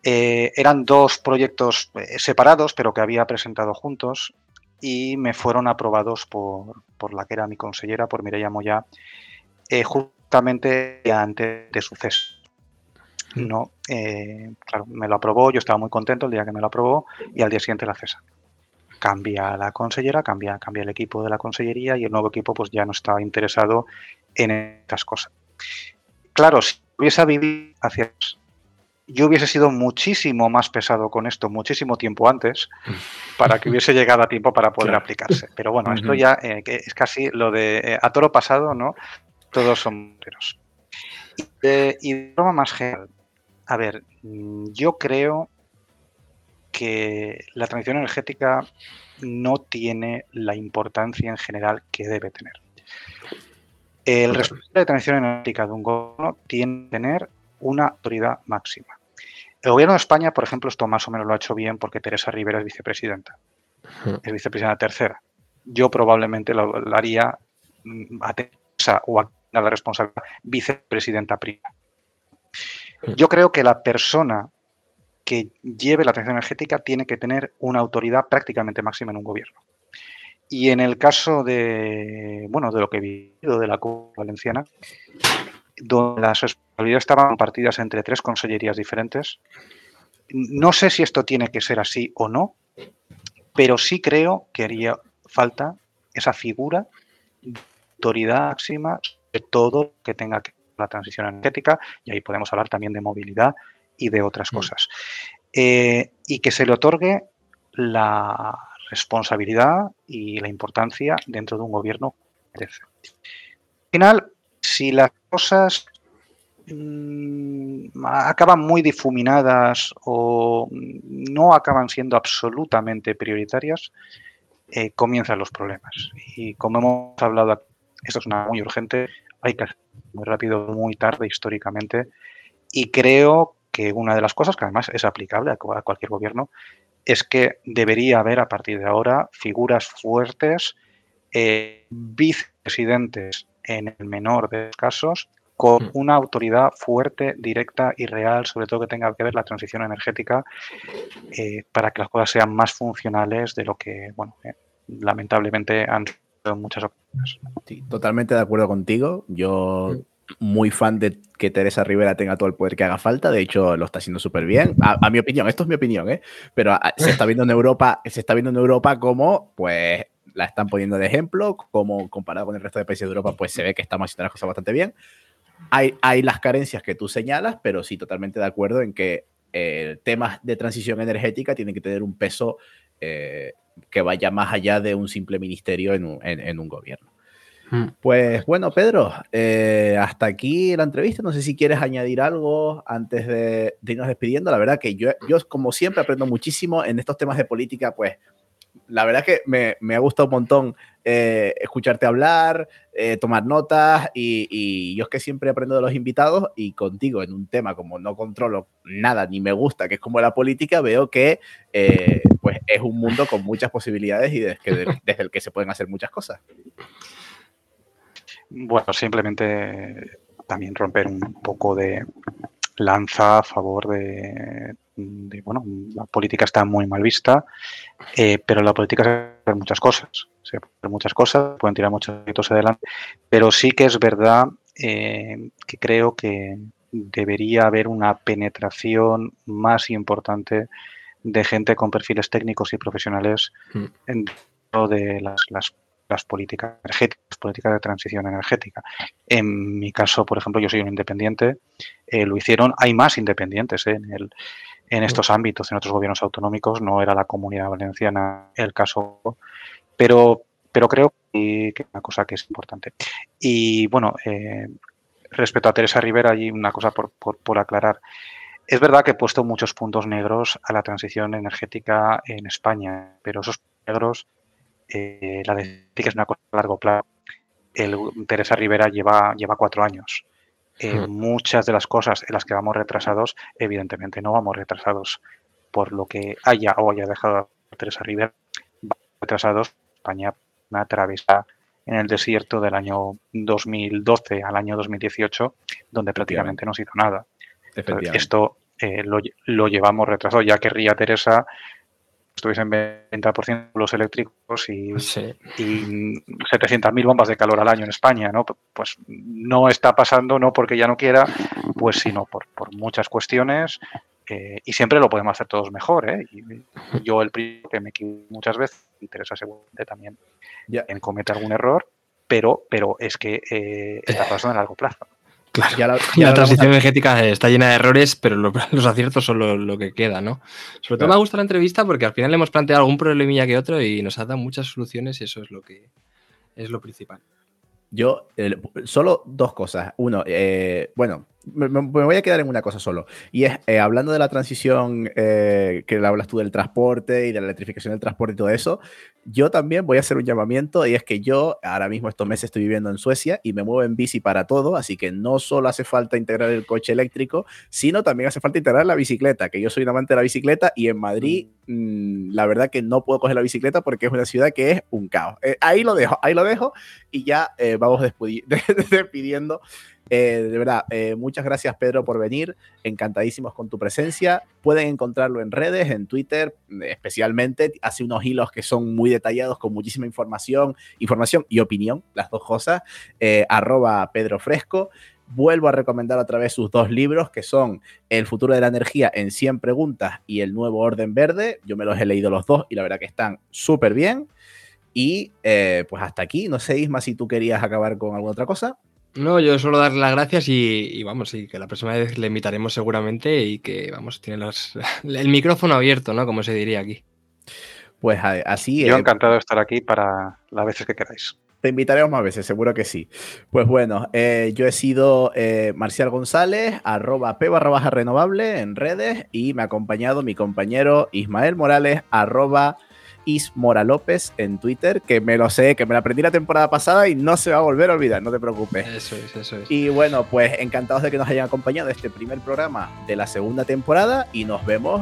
[SPEAKER 4] eran dos proyectos separados, pero que había presentado juntos y me fueron aprobados por, por la que era mi consellera, por Mireia Moya, justamente antes de su cese no, eh, claro, me lo aprobó, yo estaba muy contento el día que me lo aprobó y al día siguiente la cesa. cambia la consellera, cambia, cambia el equipo de la consellería y el nuevo equipo pues ya no estaba interesado en estas cosas. Claro, si hubiese vivido hacia yo hubiese sido muchísimo más pesado con esto muchísimo tiempo antes para que hubiese llegado a tiempo para poder aplicarse. Pero bueno, esto ya eh, es casi lo de eh, a toro pasado, ¿no? Todos son moteros. y de forma más general, a ver, mm, yo creo que la transición energética no tiene la importancia en general que debe tener. El responsable de transición energética de un gobierno tiene que tener una autoridad máxima. El gobierno de España, por ejemplo, esto más o menos lo ha hecho bien porque Teresa Rivera es vicepresidenta. Es vicepresidenta tercera. Yo probablemente lo, haría mm, a Teresa o a la responsabilidad vicepresidenta prima. Yo creo que la persona que lleve la transición energética tiene que tener una autoridad prácticamente máxima en un gobierno. Y en el caso de, bueno, de lo que he vivido de la Comunidad Valenciana, donde las responsabilidades estaban compartidas entre tres consellerías diferentes, no sé si esto tiene que ser así o no, pero sí creo que haría falta esa figura de autoridad máxima de todo lo que tenga que ver la transición energética, y ahí podemos hablar también de movilidad y de otras mm. cosas. Eh, y que se le otorgue la responsabilidad y la importancia dentro de un gobierno. Al final, si las cosas mm, acaban muy difuminadas o no acaban siendo absolutamente prioritarias, eh, comienzan los problemas. Y como hemos hablado, esto es una muy urgente, hay que hacer muy rápido, muy tarde históricamente. Y creo que una de las cosas que además es aplicable a cualquier gobierno es que debería haber a partir de ahora figuras fuertes, eh, vicepresidentes en el menor de los casos, con mm. una autoridad fuerte, directa y real, sobre todo que tenga que ver la transición energética, eh, para que las cosas sean más funcionales de lo que, bueno, eh, lamentablemente han sido en muchas ocasiones.
[SPEAKER 2] Sí, totalmente de acuerdo contigo. Yo mm muy fan de que Teresa Rivera tenga todo el poder que haga falta. De hecho, lo está haciendo súper bien. A, mi opinión, esto es mi opinión, ¿eh? Pero se está viendo en Europa, se está viendo en Europa como, pues, la están poniendo de ejemplo, como comparado con el resto de países de Europa, pues se ve que estamos haciendo las cosas bastante bien. Hay, hay las carencias que tú señalas, pero sí, totalmente de acuerdo en que eh, temas de transición energética tienen que tener un peso eh, que vaya más allá de un simple ministerio en un, en un gobierno. Hmm. Pues bueno, Pedro, eh, hasta aquí la entrevista. No sé si quieres añadir algo antes de, irnos despidiendo. La verdad que yo, yo, como siempre, aprendo muchísimo en estos temas de política. Pues la verdad que me, me ha gustado un montón eh, escucharte hablar, eh, tomar notas y, y, yo es que siempre aprendo de los invitados y contigo en un tema como no controlo nada ni me gusta, que es como la política, veo que pues es un mundo con muchas posibilidades y desde el que se pueden hacer muchas cosas.
[SPEAKER 4] Bueno, simplemente también romper un poco de lanza a favor de, bueno, la política está muy mal vista, eh, pero la política se puede hacer muchas cosas, se puede hacer muchas cosas, pueden tirar muchos proyectos adelante, pero sí que es verdad eh, que creo que debería haber una penetración más importante de gente con perfiles técnicos y profesionales mm. dentro de las, las las políticas energéticas, políticas de transición energética. En mi caso, por ejemplo, yo soy un independiente, eh, lo hicieron, hay más independientes eh, en, el, en estos ámbitos, en otros gobiernos autonómicos, no era la comunidad valenciana el caso, pero, pero creo que es una cosa que es importante. Y bueno, eh, respecto a Teresa Rivera, hay una cosa por, por, por aclarar. Es verdad que he puesto muchos puntos negros a la transición energética en España, pero esos negros eh, la de que es una cosa a largo plazo. El, Teresa Rivera lleva, lleva cuatro años. Eh, hmm. Muchas de las cosas en las que vamos retrasados, evidentemente no vamos retrasados por lo que haya o haya dejado Teresa Rivera, retrasados. España una travesa en el desierto del año 2012 al año 2018, donde prácticamente no se hizo nada. esto eh, lo, lo, llevamos retrasado. Ya querría Teresa estuviesen 20% los eléctricos y, y 700.000 bombas de calor al año en España, ¿no? Pues no está pasando, no porque ya no quiera, pues sino por, muchas cuestiones eh, y siempre lo podemos hacer todos mejor, ¿eh? yo el primero que me equivoco muchas veces, interesa seguramente también en comete algún error, pero, pero es que eh, está [laughs] pasando a largo plazo.
[SPEAKER 3] Claro.
[SPEAKER 2] Ya la- ya
[SPEAKER 3] transición energética está llena de errores, pero lo- [laughs] los aciertos son lo, lo que queda, ¿no? Sobre todo
[SPEAKER 2] Claro.
[SPEAKER 3] me ha gustado la entrevista porque al final le hemos planteado algún problemilla que otro y nos ha dado muchas soluciones y eso es lo que es lo principal.
[SPEAKER 2] Yo, solo dos cosas. Uno, eh, bueno, me, me- voy a quedar en una cosa solo. Y es, eh, hablando de la transición eh, que hablas tú del transporte y de la electrificación del transporte y todo eso, yo también voy a hacer un llamamiento y es que yo ahora mismo estos meses estoy viviendo en Suecia y me muevo en bici para todo, así que no solo hace falta integrar el coche eléctrico, sino también hace falta integrar la bicicleta, que yo soy un amante de la bicicleta y en Madrid mm, la verdad que no puedo coger la bicicleta porque es una ciudad que es un caos. Eh, ahí lo dejo, ahí lo dejo y ya eh, vamos [laughs] despidiendo. Eh, de verdad, eh, muchas gracias Pedro por venir, encantadísimos con tu presencia. Pueden encontrarlo en redes, en Twitter, especialmente. Hace unos hilos que son muy detallados con muchísima información, información y opinión, las dos cosas. Eh, arroba Pedro Fresco. Vuelvo a recomendar otra vez sus dos libros, que son El futuro de la energía en 100 preguntas y El nuevo orden verde. Yo me los he leído los dos y la verdad que están súper bien. Y eh, pues hasta aquí. No sé, Isma, si tú querías acabar con alguna otra cosa.
[SPEAKER 3] No, yo solo darle las gracias y, y vamos, y que la próxima vez le invitaremos seguramente y que, vamos, tiene los, [laughs] el micrófono abierto, ¿no? Como se diría aquí.
[SPEAKER 2] Pues así
[SPEAKER 4] Yo
[SPEAKER 2] eh,
[SPEAKER 4] encantado de estar aquí para las veces que queráis.
[SPEAKER 2] te invitaremos más veces, seguro que sí. Pues bueno, eh, yo he sido eh, Marcial González, arroba p barra baja renovable en redes y me ha acompañado mi compañero Ismael Morales, arroba Ismora López en Twitter, que me lo sé, que me lo aprendí la temporada pasada y no se va a volver a olvidar, no te preocupes.
[SPEAKER 3] Eso es, eso es.
[SPEAKER 2] Y bueno, pues encantados de que nos hayan acompañado en este primer programa de la segunda temporada y nos vemos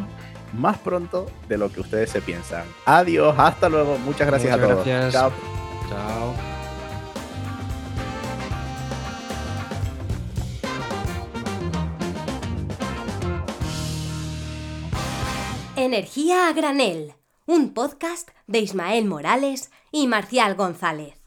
[SPEAKER 2] más pronto de lo que ustedes se piensan. Adiós, hasta luego, muchas gracias
[SPEAKER 3] Muchas
[SPEAKER 2] a todos.
[SPEAKER 3] gracias.
[SPEAKER 2] Chao.
[SPEAKER 3] Chao.
[SPEAKER 1] Energía a granel, un podcast de Ismael Morales y Marcial González.